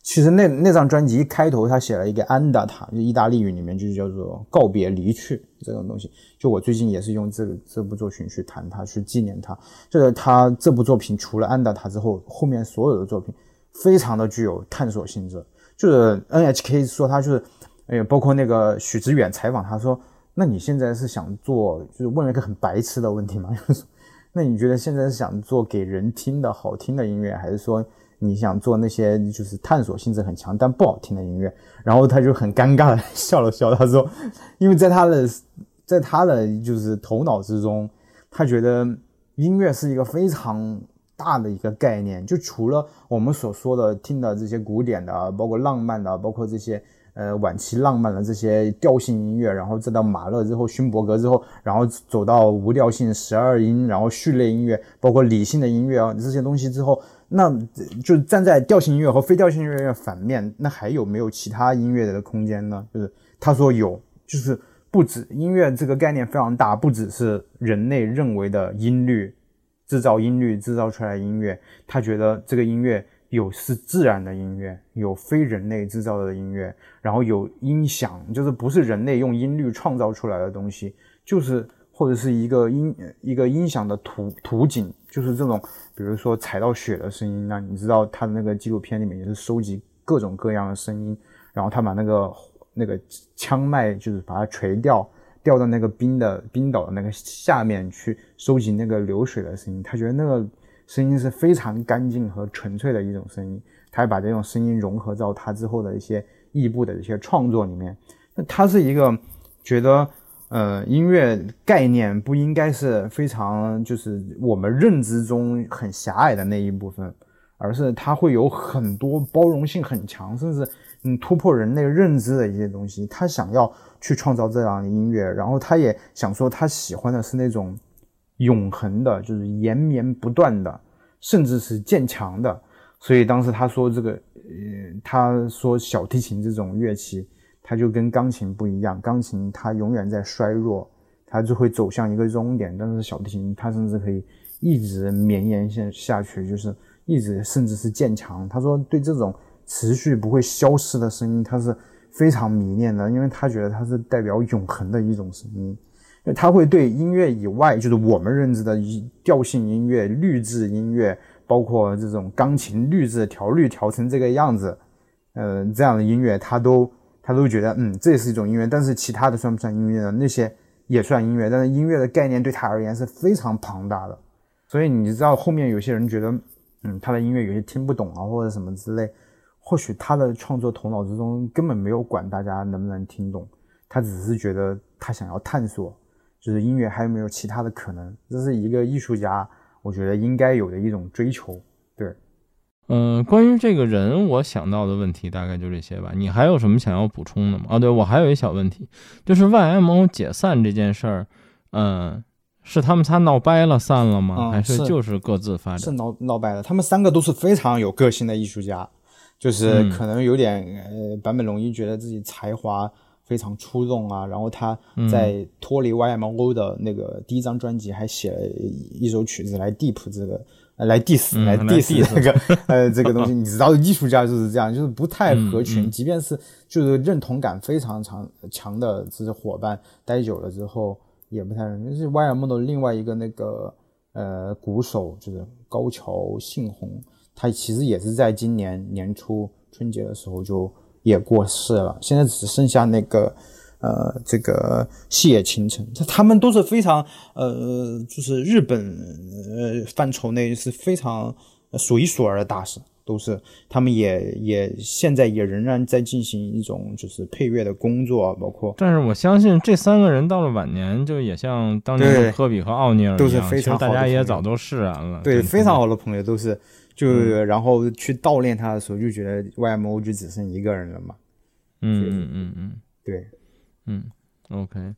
其实那那张专辑一开头他写了一个安达塔，就意大利语里面就叫做告别离去这种东西。就我最近也是用这个这部作品去谈他，去纪念他。就是他这部作品除了安达塔之后，后面所有的作品。非常的具有探索性质，就是 NHK 说他就是，哎，包括那个许知远采访他说，那你现在是想做，就是问了一个很白痴的问题嘛，[LAUGHS] 就是，那你觉得现在是想做给人听的好听的音乐，还是说你想做那些就是探索性质很强但不好听的音乐？然后他就很尴尬的 [LAUGHS] 笑了笑，他说，因为在他的在他的就是头脑之中，他觉得音乐是一个非常大的一个概念，就除了我们所说的听的这些古典的，包括浪漫的，包括这些呃晚期浪漫的这些调性音乐，然后再到马勒之后、勋伯格之后，然后走到无调性十二音，然后序列音乐，包括理性的音乐啊这些东西之后，那就站在调性音乐和非调性音乐反面，那还有没有其他音乐的空间呢？就是他说有，就是。不止音乐这个概念非常大，不只是人类认为的音律制造音律制造出来音乐，他觉得这个音乐有是自然的音乐，有非人类制造的音乐，然后有音响，就是不是人类用音律创造出来的东西，就是或者是一个音一个音响的图图景，就是这种，比如说踩到雪的声音，那你知道他的那个纪录片里面也是收集各种各样的声音，然后他把那个。那个枪脉就是把它垂掉，掉到那个冰的冰岛的那个下面去收集那个流水的声音。他觉得那个声音是非常干净和纯粹的一种声音。他还把这种声音融合到他之后的一些异步的一些创作里面。那他是一个觉得，呃，音乐概念不应该是非常就是我们认知中很狭隘的那一部分，而是它会有很多包容性很强，甚至。嗯，突破人类认知的一些东西，他想要去创造这样的音乐，然后他也想说，他喜欢的是那种永恒的，就是延绵不断的，甚至是渐强的。所以当时他说这个，呃，他说小提琴这种乐器，它就跟钢琴不一样，钢琴它永远在衰弱，它就会走向一个终点，但是小提琴它甚至可以一直绵延下下去，就是一直甚至是渐强。他说对这种。持续不会消失的声音，他是非常迷恋的，因为他觉得它是代表永恒的一种声音。他会对音乐以外，就是我们认知的调性音乐、律制音乐，包括这种钢琴律制调律调成这个样子，呃，这样的音乐，他都他都觉得，嗯，这也是一种音乐。但是其他的算不算音乐呢？那些也算音乐，但是音乐的概念对他而言是非常庞大的。所以你知道，后面有些人觉得，嗯，他的音乐有些听不懂啊，或者什么之类。或许他的创作头脑之中根本没有管大家能不能听懂，他只是觉得他想要探索，就是音乐还有没有其他的可能，这是一个艺术家我觉得应该有的一种追求。对，嗯，关于这个人，我想到的问题大概就这些吧。你还有什么想要补充的吗？啊，对我还有一小问题，就是 YMO 解散这件事儿，嗯，是他们仨闹掰了散了吗？还是就是各自发展？是闹闹掰了。他们三个都是非常有个性的艺术家。就是可能有点呃，坂本龙一觉得自己才华非常出众啊，然后他在脱离 YMO 的那个第一张专辑还写了一首曲子来 deep 这个，来 diss 来 diss 这个呃这个东西，你知道艺术家就是这样，就是不太合群，即便是就是认同感非常强强的这些伙伴待久了之后也不太认同。就是 YMO 的另外一个那个呃鼓手就是高桥幸宏。他其实也是在今年年初春节的时候就也过世了，现在只剩下那个，呃，这个细野晴臣，他他们都是非常，呃，就是日本呃范畴内是非常数一数二的大师，都是他们也也现在也仍然在进行一种就是配乐的工作，包括。但是我相信这三个人到了晚年，就也像当年的科比和奥尼尔一样，其实大家也早都释然了，对，非常好的朋友都是。就然后去悼念他的时候，就觉得 YMO 就只剩一个人了嘛。嗯嗯嗯嗯，对，嗯，OK，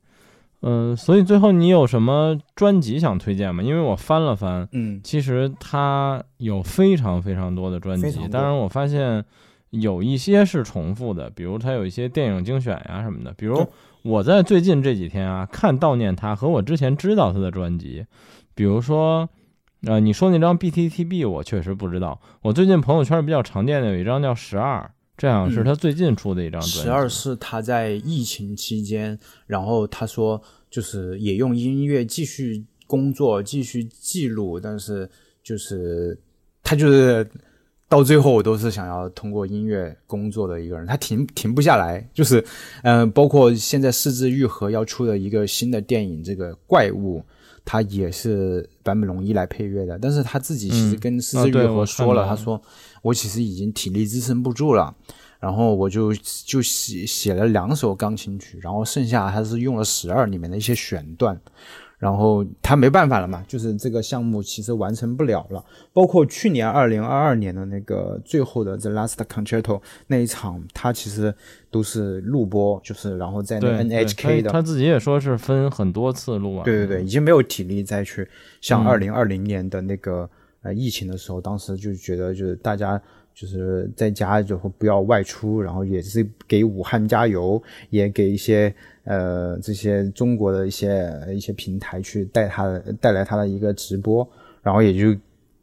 呃，所以最后你有什么专辑想推荐吗？因为我翻了翻，嗯，其实他有非常非常多的专辑，当然我发现有一些是重复的，比如他有一些电影精选呀什么的。比如我在最近这几天啊，看悼念他和我之前知道他的专辑，比如说。呃，你说那张 BTTB 我确实不知道。我最近朋友圈比较常见的有一张叫十二，这样是他最近出的一张专辑。十二是他在疫情期间，然后他说就是也用音乐继续工作，继续记录，但是就是他就是到最后我都是想要通过音乐工作的一个人，他停停不下来。就是嗯，包括现在四肢愈合要出的一个新的电影，这个怪物。他也是坂本龙一来配乐的，但是他自己其实跟四之愈合说了，他说我其实已经体力支撑不住了，然后我就就写写了两首钢琴曲，然后剩下他是用了十二里面的一些选段，然后他没办法了嘛，就是这个项目其实完成不了了。包括去年二零二二年的那个最后的 The Last Concerto 那一场，他其实都是录播，就是然后在那 NHK 的，他自己也说是分很多次录完。对对对，已经没有体力再去像二零二零年的那个呃疫情的时候，当时就觉得就是大家就是在家就不要外出，然后也是给武汉加油，也给一些。呃，这些中国的一些一些平台去带他带来他的一个直播，然后也就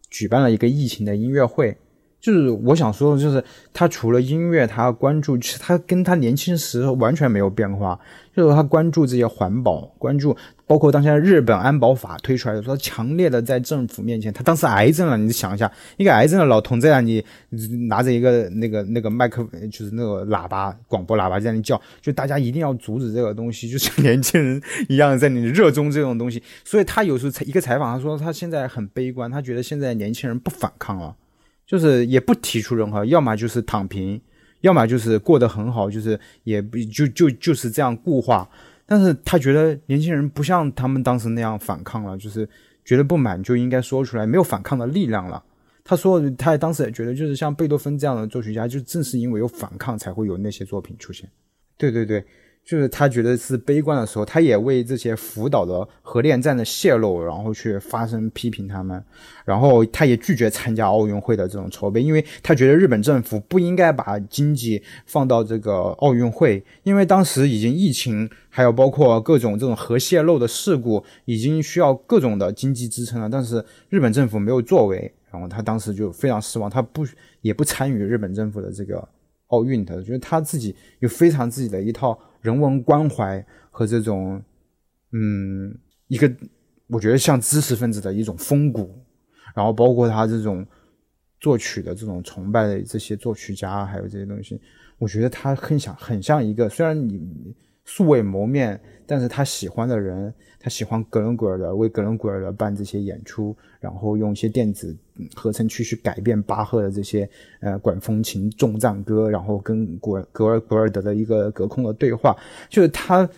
举办了一个疫情的音乐会。就是我想说的，就是他除了音乐，他关注，其实他跟他年轻时候完全没有变化。就是他关注这些环保，关注包括当前日本安保法推出来的时候，强烈的在政府面前，他当时癌症了，你想一下，一个癌症的老头在那里拿着一个那个那个麦克，就是那个喇叭广播喇叭在那叫，就大家一定要阻止这个东西，就像 [LAUGHS] 年轻人一样在那里热衷这种东西。所以他有时候一个采访，他说他现在很悲观，他觉得现在年轻人不反抗了。就是也不提出任何，要么就是躺平，要么就是过得很好，就是也就就就是这样固化。但是他觉得年轻人不像他们当时那样反抗了，就是觉得不满就应该说出来，没有反抗的力量了。他说，他当时也觉得，就是像贝多芬这样的作曲家，就正是因为有反抗，才会有那些作品出现。对对对。就是他觉得是悲观的时候，他也为这些福岛的核电站的泄漏，然后去发声批评他们，然后他也拒绝参加奥运会的这种筹备，因为他觉得日本政府不应该把经济放到这个奥运会，因为当时已经疫情，还有包括各种这种核泄漏的事故，已经需要各种的经济支撑了，但是日本政府没有作为，然后他当时就非常失望，他不也不参与日本政府的这个奥运的，觉得他自己有非常自己的一套。人文关怀和这种，嗯，一个我觉得像知识分子的一种风骨，然后包括他这种作曲的这种崇拜的这些作曲家，还有这些东西，我觉得他很想很像一个，虽然你素未谋面，但是他喜欢的人。他喜欢格伦古尔的，为格伦古尔的办这些演出，然后用一些电子合成器去改变巴赫的这些呃管风琴重赞歌，然后跟古格尔古尔德的一个隔空的对话，就是他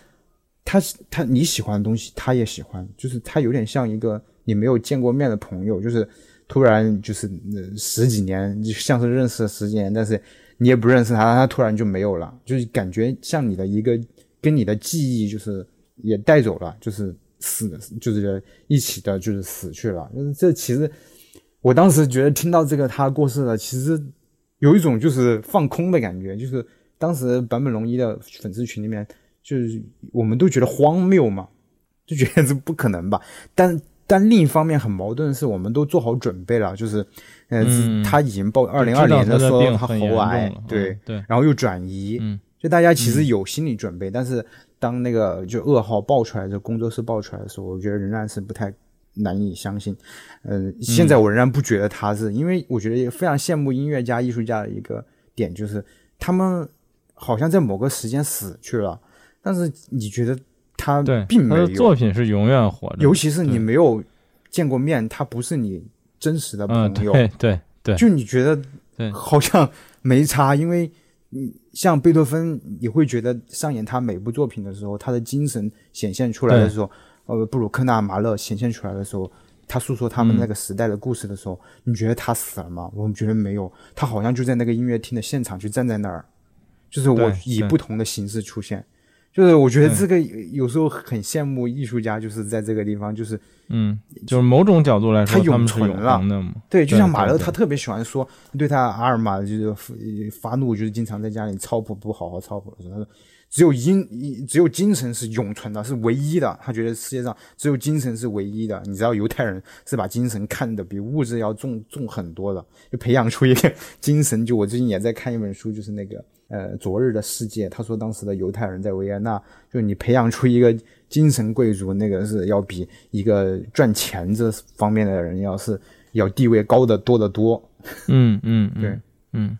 他他你喜欢的东西，他也喜欢，就是他有点像一个你没有见过面的朋友，就是突然就是十几年就像是认识了十几年，但是你也不认识他，他突然就没有了，就是感觉像你的一个跟你的记忆就是。也带走了，就是死，就是一起的，就是死去了。就是这其实，我当时觉得听到这个他过世了，其实有一种就是放空的感觉。就是当时坂本龙一的粉丝群里面，就是我们都觉得荒谬嘛，就觉得这不可能吧。但但另一方面很矛盾的是，我们都做好准备了，就是呃，他已经报二零二年的说他喉癌，对对，然后又转移，就大家其实有心理准备，但是。当那个就噩耗爆出来，就工作室爆出来的时候，我觉得仍然是不太难以相信。嗯，现在我仍然不觉得他是，因为我觉得非常羡慕音乐家、艺术家的一个点，就是他们好像在某个时间死去了，但是你觉得他并没有。作品是永远活着，尤其是你没有见过面，他不是你真实的朋友，对对对，就你觉得好像没差，因为。嗯，像贝多芬，你会觉得上演他每部作品的时候，他的精神显现出来的时候，呃，布鲁克纳、马勒显现出来的时候，他诉说他们那个时代的故事的时候，你觉得他死了吗？我们觉得没有，他好像就在那个音乐厅的现场，就站在那儿，就是我以不同的形式出现。就是我觉得这个有时候很羡慕艺术家，就是在这个地方，就是嗯，就是某种角度来说，他永存了。对，就像马勒，他特别喜欢说，对他阿尔玛就是发怒，就是经常在家里操谱不好好操谱的时候，他说只有音，只有精神是永存的，是唯一的。他觉得世界上只有精神是唯一的。你知道犹太人是把精神看得比物质要重重很多的，就培养出一个 [LAUGHS] 精神。就我最近也在看一本书，就是那个。呃，昨日的世界，他说当时的犹太人在维也纳，就你培养出一个精神贵族，那个是要比一个赚钱这方面的人要是要地位高的多得多。[LAUGHS] 嗯嗯，对，嗯。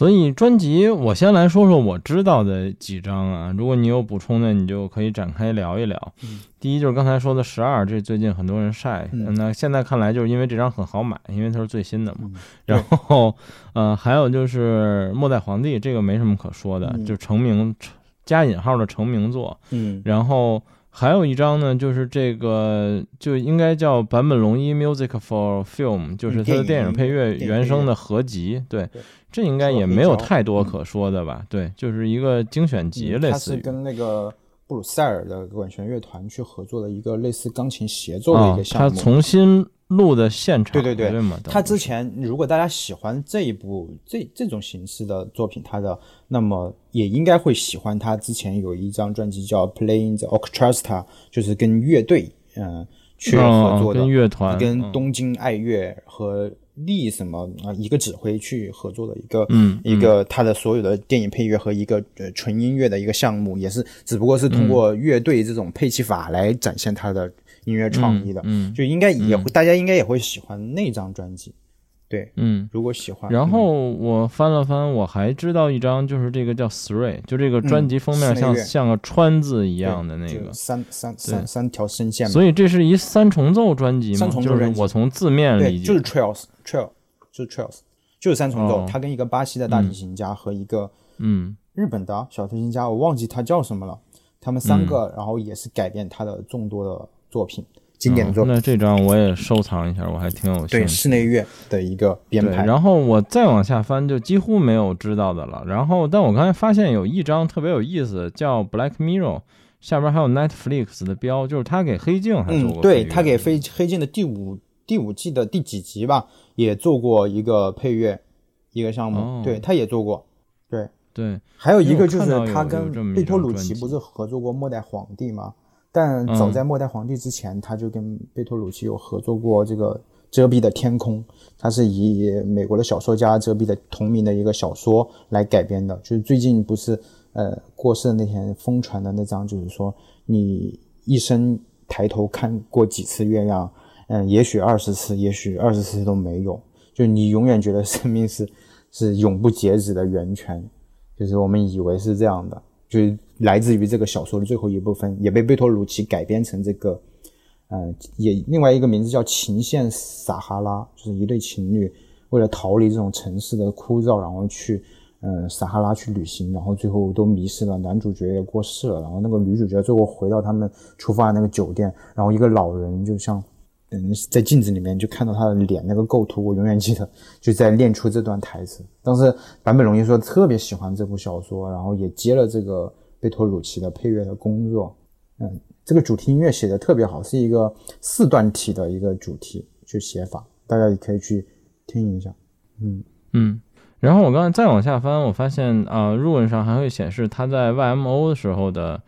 所以专辑，我先来说说我知道的几张啊。如果你有补充的，你就可以展开聊一聊。第一就是刚才说的十二，这最近很多人晒。那现在看来，就是因为这张很好买，因为它是最新的嘛。然后，呃，还有就是末代皇帝，这个没什么可说的，就成名加引号的成名作。嗯。然后。还有一张呢，就是这个就应该叫坂本龙一 Music for Film，就是他的电影配乐原声的合集。对，这应该也没有太多可说的吧？对，就是一个精选集，类似。他是跟那个布鲁塞尔的管弦乐团去合作的一个类似钢琴协奏的一个项目。他重新。录的现场，对对对，他之前如果大家喜欢这一部这这种形式的作品，他的那么也应该会喜欢他之前有一张专辑叫《Playing the Orchestra》，就是跟乐队嗯去合作的，跟乐团，跟东京爱乐和力什么啊一个指挥去合作的一个嗯。一个他的所有的电影配乐和一个呃纯音乐的一个项目，也是只不过是通过乐队这种配器法来展现他的。音乐创意的，嗯，就应该也会，大家应该也会喜欢那张专辑，对，嗯，如果喜欢。然后我翻了翻，我还知道一张，就是这个叫 Three，就这个专辑封面像像个川字一样的那个。三三三三条声线，所以这是一三重奏专辑吗？三重奏就是我从字面理解，就是 Trails，Trail，就是 Trails，就是三重奏。他跟一个巴西的大提琴家和一个嗯。日本的小提琴家，我忘记他叫什么了。他们三个，然后也是改变他的众多的。作品，经典的作品。那这张我也收藏一下，我还挺有兴趣。对室内乐的一个编排。然后我再往下翻，就几乎没有知道的了。然后，但我刚才发现有一张特别有意思，叫《Black Mirror》，下边还有 Netflix 的标，就是他给《黑镜》还做过。对他给《黑黑镜》的第五第五季的第几集吧，也做过一个配乐一个项目。对他也做过。对对，还有一个就是他跟贝托鲁奇不是合作过《末代皇帝》吗？但早在末代皇帝之前，他就跟贝托鲁奇有合作过这个《遮蔽的天空》，它是以美国的小说家遮蔽的同名的一个小说来改编的。就是最近不是呃过世的那天疯传的那张，就是说你一生抬头看过几次月亮？嗯，也许二十次，也许二十次都没有。就你永远觉得生命是是永不截止的源泉，就是我们以为是这样的。就是来自于这个小说的最后一部分，也被贝托鲁奇改编成这个，呃，也另外一个名字叫《情线撒哈拉》，就是一对情侣为了逃离这种城市的枯燥，然后去，呃，撒哈拉去旅行，然后最后都迷失了，男主角也过世了，然后那个女主角最后回到他们出发的那个酒店，然后一个老人就像。嗯，在镜子里面就看到他的脸，那个构图我永远记得，就在练出这段台词。当时坂本龙一说特别喜欢这部小说，然后也接了这个贝托鲁奇的配乐的工作。嗯，这个主题音乐写的特别好，是一个四段体的一个主题去写法，大家也可以去听一下。嗯嗯，然后我刚才再往下翻，我发现啊，入文上还会显示他在 YMO 的时候的。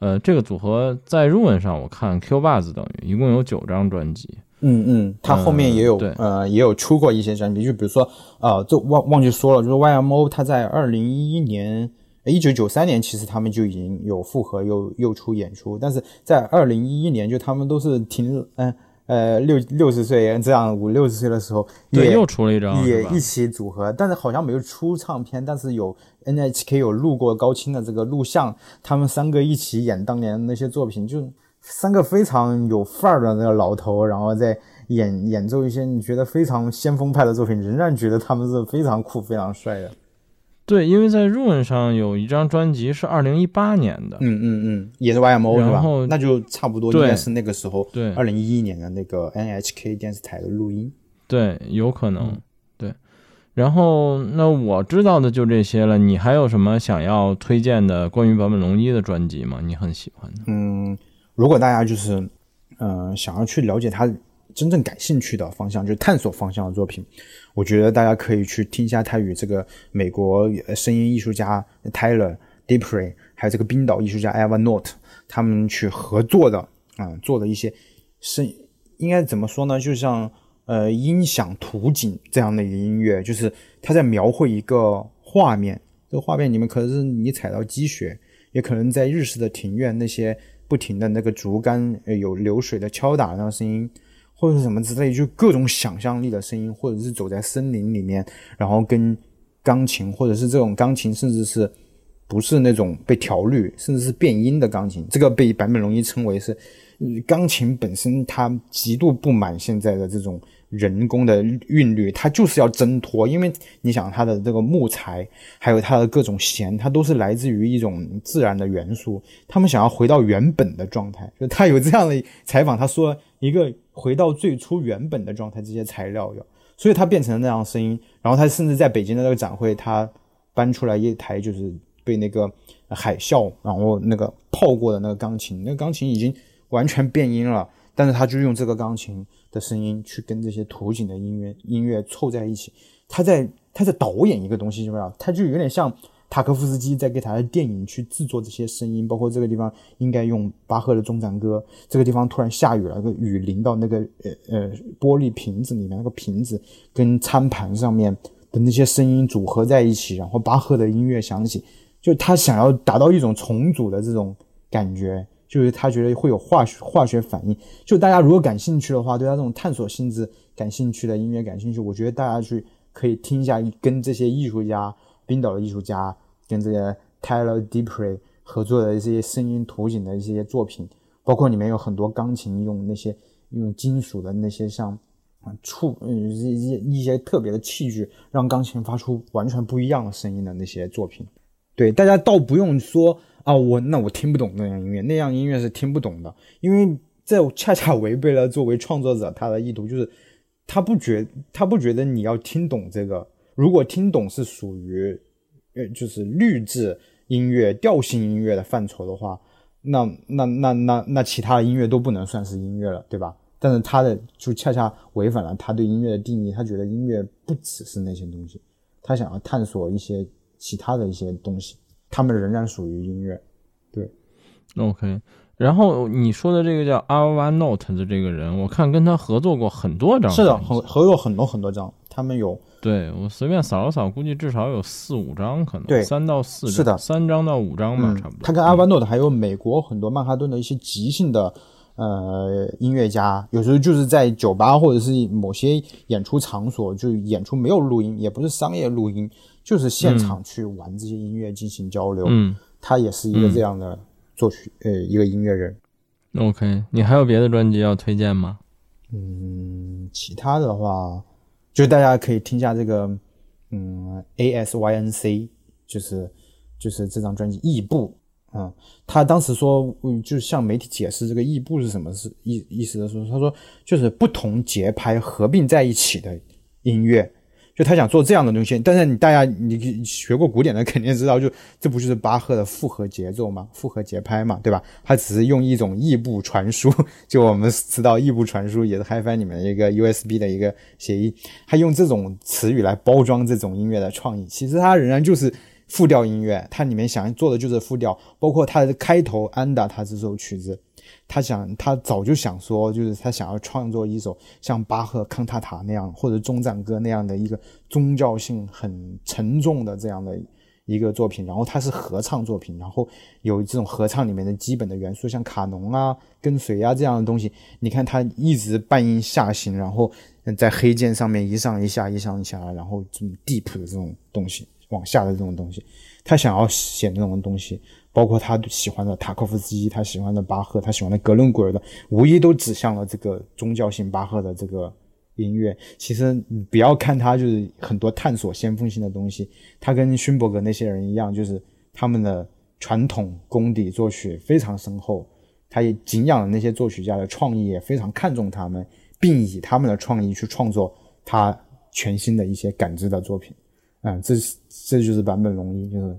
呃，这个组合在入文上我看 Q Buzz 等于一共有九张专辑。嗯嗯，他后面也有呃也有出过一些专辑，就比如说呃，就忘忘记说了，就是 YMO 他在二零一一年一九九三年其实他们就已经有复合又又出演出，但是在二零一一年就他们都是挺嗯。呃，六六十岁这样五六十岁的时候，也又出了一张，也一起组合，但是好像没有出唱片，但是有 NHK 有录过高清的这个录像，他们三个一起演当年那些作品，就三个非常有范儿的那个老头，然后在演演奏一些你觉得非常先锋派的作品，仍然觉得他们是非常酷、非常帅的。对，因为在 Run 上有一张专辑是二零一八年的，嗯嗯嗯，也是 YMO 是吧？那就差不多应该是那个时候，对，二零一一年的那个 NHK 电视台的录音，对，有可能，对。然后那我知道的就这些了，你还有什么想要推荐的关于坂本龙一的专辑吗？你很喜欢的？嗯，如果大家就是，嗯，想要去了解他。真正感兴趣的方向就是探索方向的作品，我觉得大家可以去听一下他与这个美国声音艺术家 Tyler Dipre，还有这个冰岛艺术家 Eva Not 他们去合作的啊，做的一些声，应该怎么说呢？就像呃音响图景这样的一个音乐，就是他在描绘一个画面，这个画面里面可能是你踩到积雪，也可能在日式的庭院那些不停的那个竹竿有流水的敲打那声音。或者是什么之类，就各种想象力的声音，或者是走在森林里面，然后跟钢琴，或者是这种钢琴，甚至是不是那种被调律甚至是变音的钢琴，这个被坂本龙一称为是，钢琴本身它极度不满现在的这种。人工的韵律，它就是要挣脱，因为你想它的这个木材，还有它的各种弦，它都是来自于一种自然的元素。他们想要回到原本的状态，就他有这样的采访，他说一个回到最初原本的状态，这些材料有，所以它变成了那样声音。然后他甚至在北京的那个展会，他搬出来一台就是被那个海啸然后那个泡过的那个钢琴，那个钢琴已经完全变音了，但是他就用这个钢琴。的声音去跟这些图景的音乐音乐凑在一起，他在他在导演一个东西，是不是？他就有点像塔科夫斯基在给他的电影去制作这些声音，包括这个地方应该用巴赫的终展歌，这个地方突然下雨了，个雨淋到那个呃呃玻璃瓶子里面，那个瓶子跟餐盘上面的那些声音组合在一起，然后巴赫的音乐响起，就他想要达到一种重组的这种感觉。就是他觉得会有化学化学反应，就大家如果感兴趣的话，对他这种探索性质感兴趣的音乐感兴趣，我觉得大家去可以听一下跟这些艺术家，冰岛的艺术家跟这些 Tyler Deepry 合作的一些声音图景的一些作品，包括里面有很多钢琴用那些用金属的那些像啊触嗯一一些特别的器具，让钢琴发出完全不一样的声音的那些作品，对大家倒不用说。啊，我那我听不懂那样音乐，那样音乐是听不懂的，因为这恰恰违背了作为创作者他的意图，就是他不觉他不觉得你要听懂这个，如果听懂是属于呃就是律制音乐、调性音乐的范畴的话，那那那那那其他的音乐都不能算是音乐了，对吧？但是他的就恰恰违反了他对音乐的定义，他觉得音乐不只是那些东西，他想要探索一些其他的一些东西。他们仍然属于音乐，对，OK。然后你说的这个叫 Alva Note 的这个人，我看跟他合作过很多张，是的，合合作很多很多张。他们有，对我随便扫了扫，估计至少有四五张，可能对，三到四，是的，三张到五张吧，差不多。他跟 Alva Note 还有美国很多曼哈顿的一些即兴的呃音乐家，有时候就是在酒吧或者是某些演出场所，就演出没有录音，也不是商业录音。就是现场去玩这些音乐进行交流，嗯，他也是一个这样的作曲，呃，一个音乐人。OK，你还有别的专辑要推荐吗？嗯，其他的话，就大家可以听一下这个，嗯，ASYNC，就是就是这张专辑《异步》。嗯，他当时说，嗯，就是向媒体解释这个异步是什么是意意思的时候，他说就是不同节拍合并在一起的音乐。就他想做这样的东西，但是你大家你学过古典的肯定知道，就这不就是巴赫的复合节奏吗？复合节拍嘛，对吧？他只是用一种异步传输，就我们知道异步传输也是 HiFi 里面的一个 USB 的一个协议，他用这种词语来包装这种音乐的创意，其实它仍然就是复调音乐，它里面想做的就是复调，包括它的开头安达他这首曲子。他想，他早就想说，就是他想要创作一首像巴赫康塔塔那样，或者终赞歌那样的一个宗教性很沉重的这样的一个作品。然后它是合唱作品，然后有这种合唱里面的基本的元素，像卡农啊、跟随啊这样的东西。你看他一直半音下行，然后在黑键上面一上一下、一上一下，然后这种 deep 的这种东西，往下的这种东西，他想要写那种东西。包括他喜欢的塔科夫斯基，他喜欢的巴赫，他喜欢的格伦古尔的，无疑都指向了这个宗教性巴赫的这个音乐。其实你不要看他就是很多探索先锋性的东西，他跟勋伯格那些人一样，就是他们的传统功底作曲非常深厚，他也敬仰那些作曲家的创意，也非常看重他们，并以他们的创意去创作他全新的一些感知的作品。嗯，这是这就是坂本龙一，就是。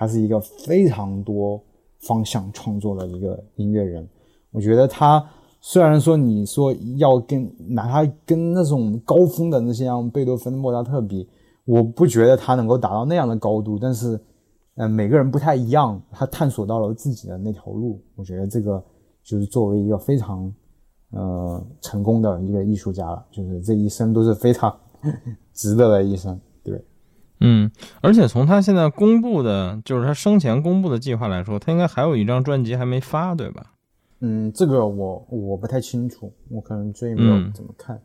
他是一个非常多方向创作的一个音乐人，我觉得他虽然说你说要跟拿他跟那种高峰的那些像贝多芬、莫扎特比，我不觉得他能够达到那样的高度，但是，嗯，每个人不太一样，他探索到了自己的那条路，我觉得这个就是作为一个非常呃成功的一个艺术家了，就是这一生都是非常 [LAUGHS] 值得的一生。嗯，而且从他现在公布的，就是他生前公布的计划来说，他应该还有一张专辑还没发，对吧？嗯，这个我我不太清楚，我可能最近没有怎么看。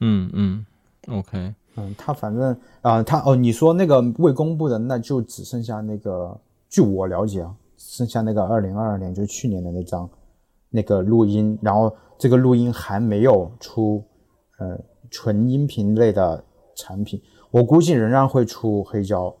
嗯嗯，OK，嗯，他反正啊，他哦，你说那个未公布的，那就只剩下那个据我了解啊，剩下那个二零二二年，就是去年的那张那个录音，然后这个录音还没有出呃纯音频类的产品，我估计仍然会出黑胶，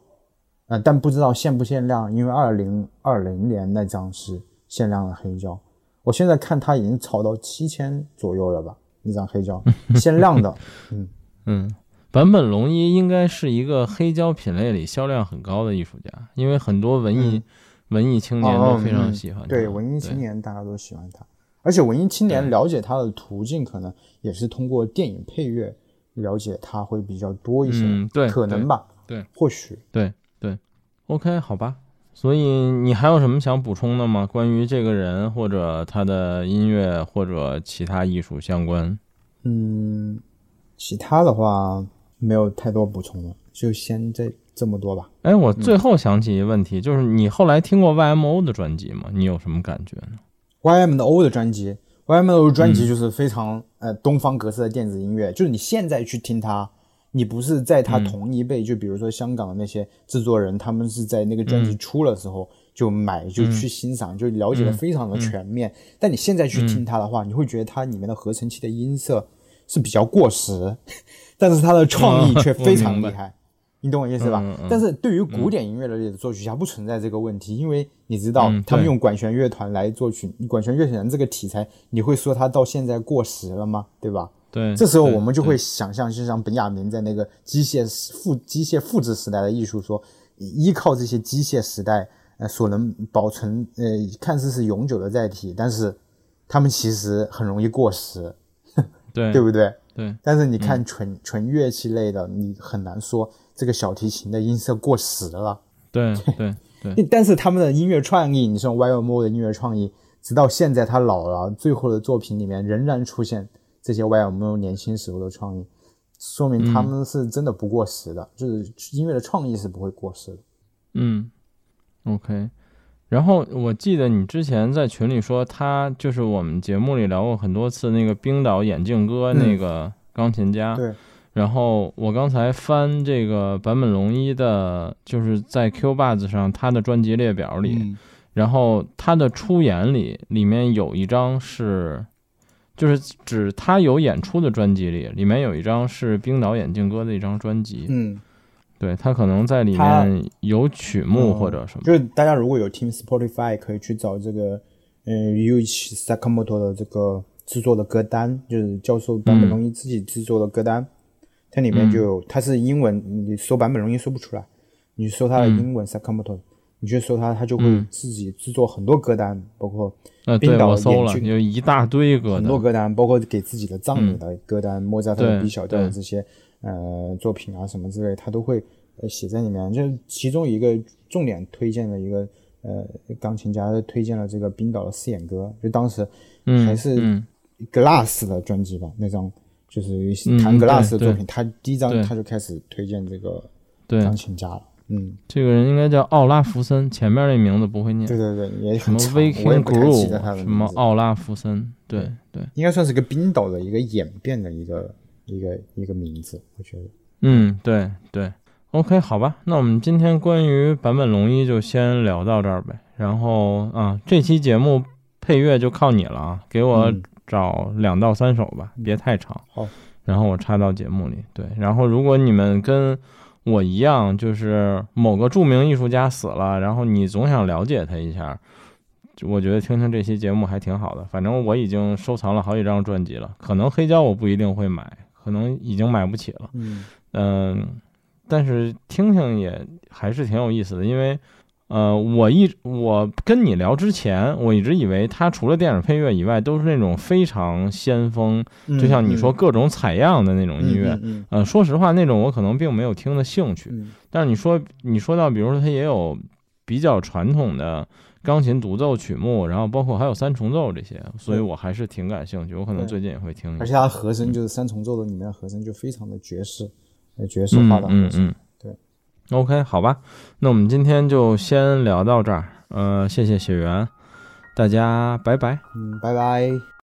呃，但不知道限不限量，因为二零二零年那张是限量的黑胶，我现在看它已经炒到七千左右了吧，那张黑胶 [LAUGHS] 限量的，嗯嗯。坂本龙一应该是一个黑胶品类里销量很高的艺术家，因为很多文艺文艺青年都非常喜欢他。对，文艺青年大家都喜欢他，而且文艺青年了解他的途径可能也是通过电影配乐了解他会比较多一些。嗯，对，可能吧。对，或许。对对，OK，好吧。所以你还有什么想补充的吗？关于这个人或者他的音乐或者其他艺术相关？嗯，其他的话。没有太多补充了，就先这这么多吧。哎，我最后想起一个问题，就是你后来听过 YMO 的专辑吗？你有什么感觉呢？YMO 的专辑，YMO 专辑就是非常呃东方格式的电子音乐，就是你现在去听它，你不是在它同一辈，就比如说香港的那些制作人，他们是在那个专辑出了时候就买就去欣赏，就了解的非常的全面。但你现在去听它的话，你会觉得它里面的合成器的音色是比较过时。[LAUGHS] 但是它的创意却非常厉害，你懂我意思吧？但是对于古典音乐的作曲家不存在这个问题，因为你知道他们用管弦乐团来作曲，管弦乐团这个题材，你会说它到现在过时了吗？对吧？对，这时候我们就会想象，就像本雅明在那个机械复机械复制时代的艺术说，依靠这些机械时代呃所能保存呃看似是永久的载体，但是他们其实很容易过时，对 [LAUGHS] 对不对？对，但是你看纯纯乐器类的，你很难说这个小提琴的音色过时了。对 [LAUGHS] 对对。但是他们的音乐创意，你说 YMO 的音乐创意，直到现在他老了，最后的作品里面仍然出现这些 YMO 年轻时候的创意，说明他们是真的不过时的，就是音乐的创意是不会过时的。嗯，OK。然后我记得你之前在群里说，他就是我们节目里聊过很多次那个冰岛眼镜哥那个钢琴家。对。然后我刚才翻这个坂本龙一的，就是在 Q Buzz 上他的专辑列表里，然后他的出演里里面有一张是，就是指他有演出的专辑里，里面有一张是冰岛眼镜哥的一张专辑。嗯。对他可能在里面有曲目或者什么，就是大家如果有听 Spotify，可以去找这个，嗯，Yuichi Sakamoto 的这个制作的歌单，就是教授坂本龙一自己制作的歌单，它里面就有，它是英文，你搜版本容易搜不出来，你搜它的英文 Sakamoto，你去搜它，它就会自己制作很多歌单，包括冰岛眼镜，有一大堆歌，很多歌单，包括给自己的葬礼的歌单，莫扎特的 B 小调的这些。呃，作品啊什么之类，他都会呃写在里面。就其中一个重点推荐的一个呃钢琴家推荐了这个冰岛的四眼歌，就当时还是 Glass 的专辑吧，那张就是弹 Glass 的作品，他第一张他就开始推荐这个钢琴家了。嗯，这个人应该叫奥拉福森，前面那名字不会念。对对对，也什么 Viking Groove，什么奥拉福森，对对，应该算是个冰岛的一个演变的一个。一个一个名字，我觉得，嗯，对对，OK，好吧，那我们今天关于坂本龙一就先聊到这儿呗。然后啊，这期节目配乐就靠你了啊，给我找两到三首吧，别太长。好，然后我插到节目里。对，然后如果你们跟我一样，就是某个著名艺术家死了，然后你总想了解他一下，我觉得听听这期节目还挺好的。反正我已经收藏了好几张专辑了，可能黑胶我不一定会买。可能已经买不起了，嗯，但是听听也还是挺有意思的，因为，呃，我一我跟你聊之前，我一直以为他除了电影配乐以外，都是那种非常先锋，就像你说各种采样的那种音乐，呃，说实话，那种我可能并没有听的兴趣，但是你说你说到，比如说他也有比较传统的。钢琴独奏曲目，然后包括还有三重奏这些，所以我还是挺感兴趣。我可能最近也会听。而且它和声就是三重奏的里面和声就非常的爵士，爵士化的和声。，OK，好吧，那我们今天就先聊到这儿。呃，谢谢雪原，大家拜拜。嗯，拜拜。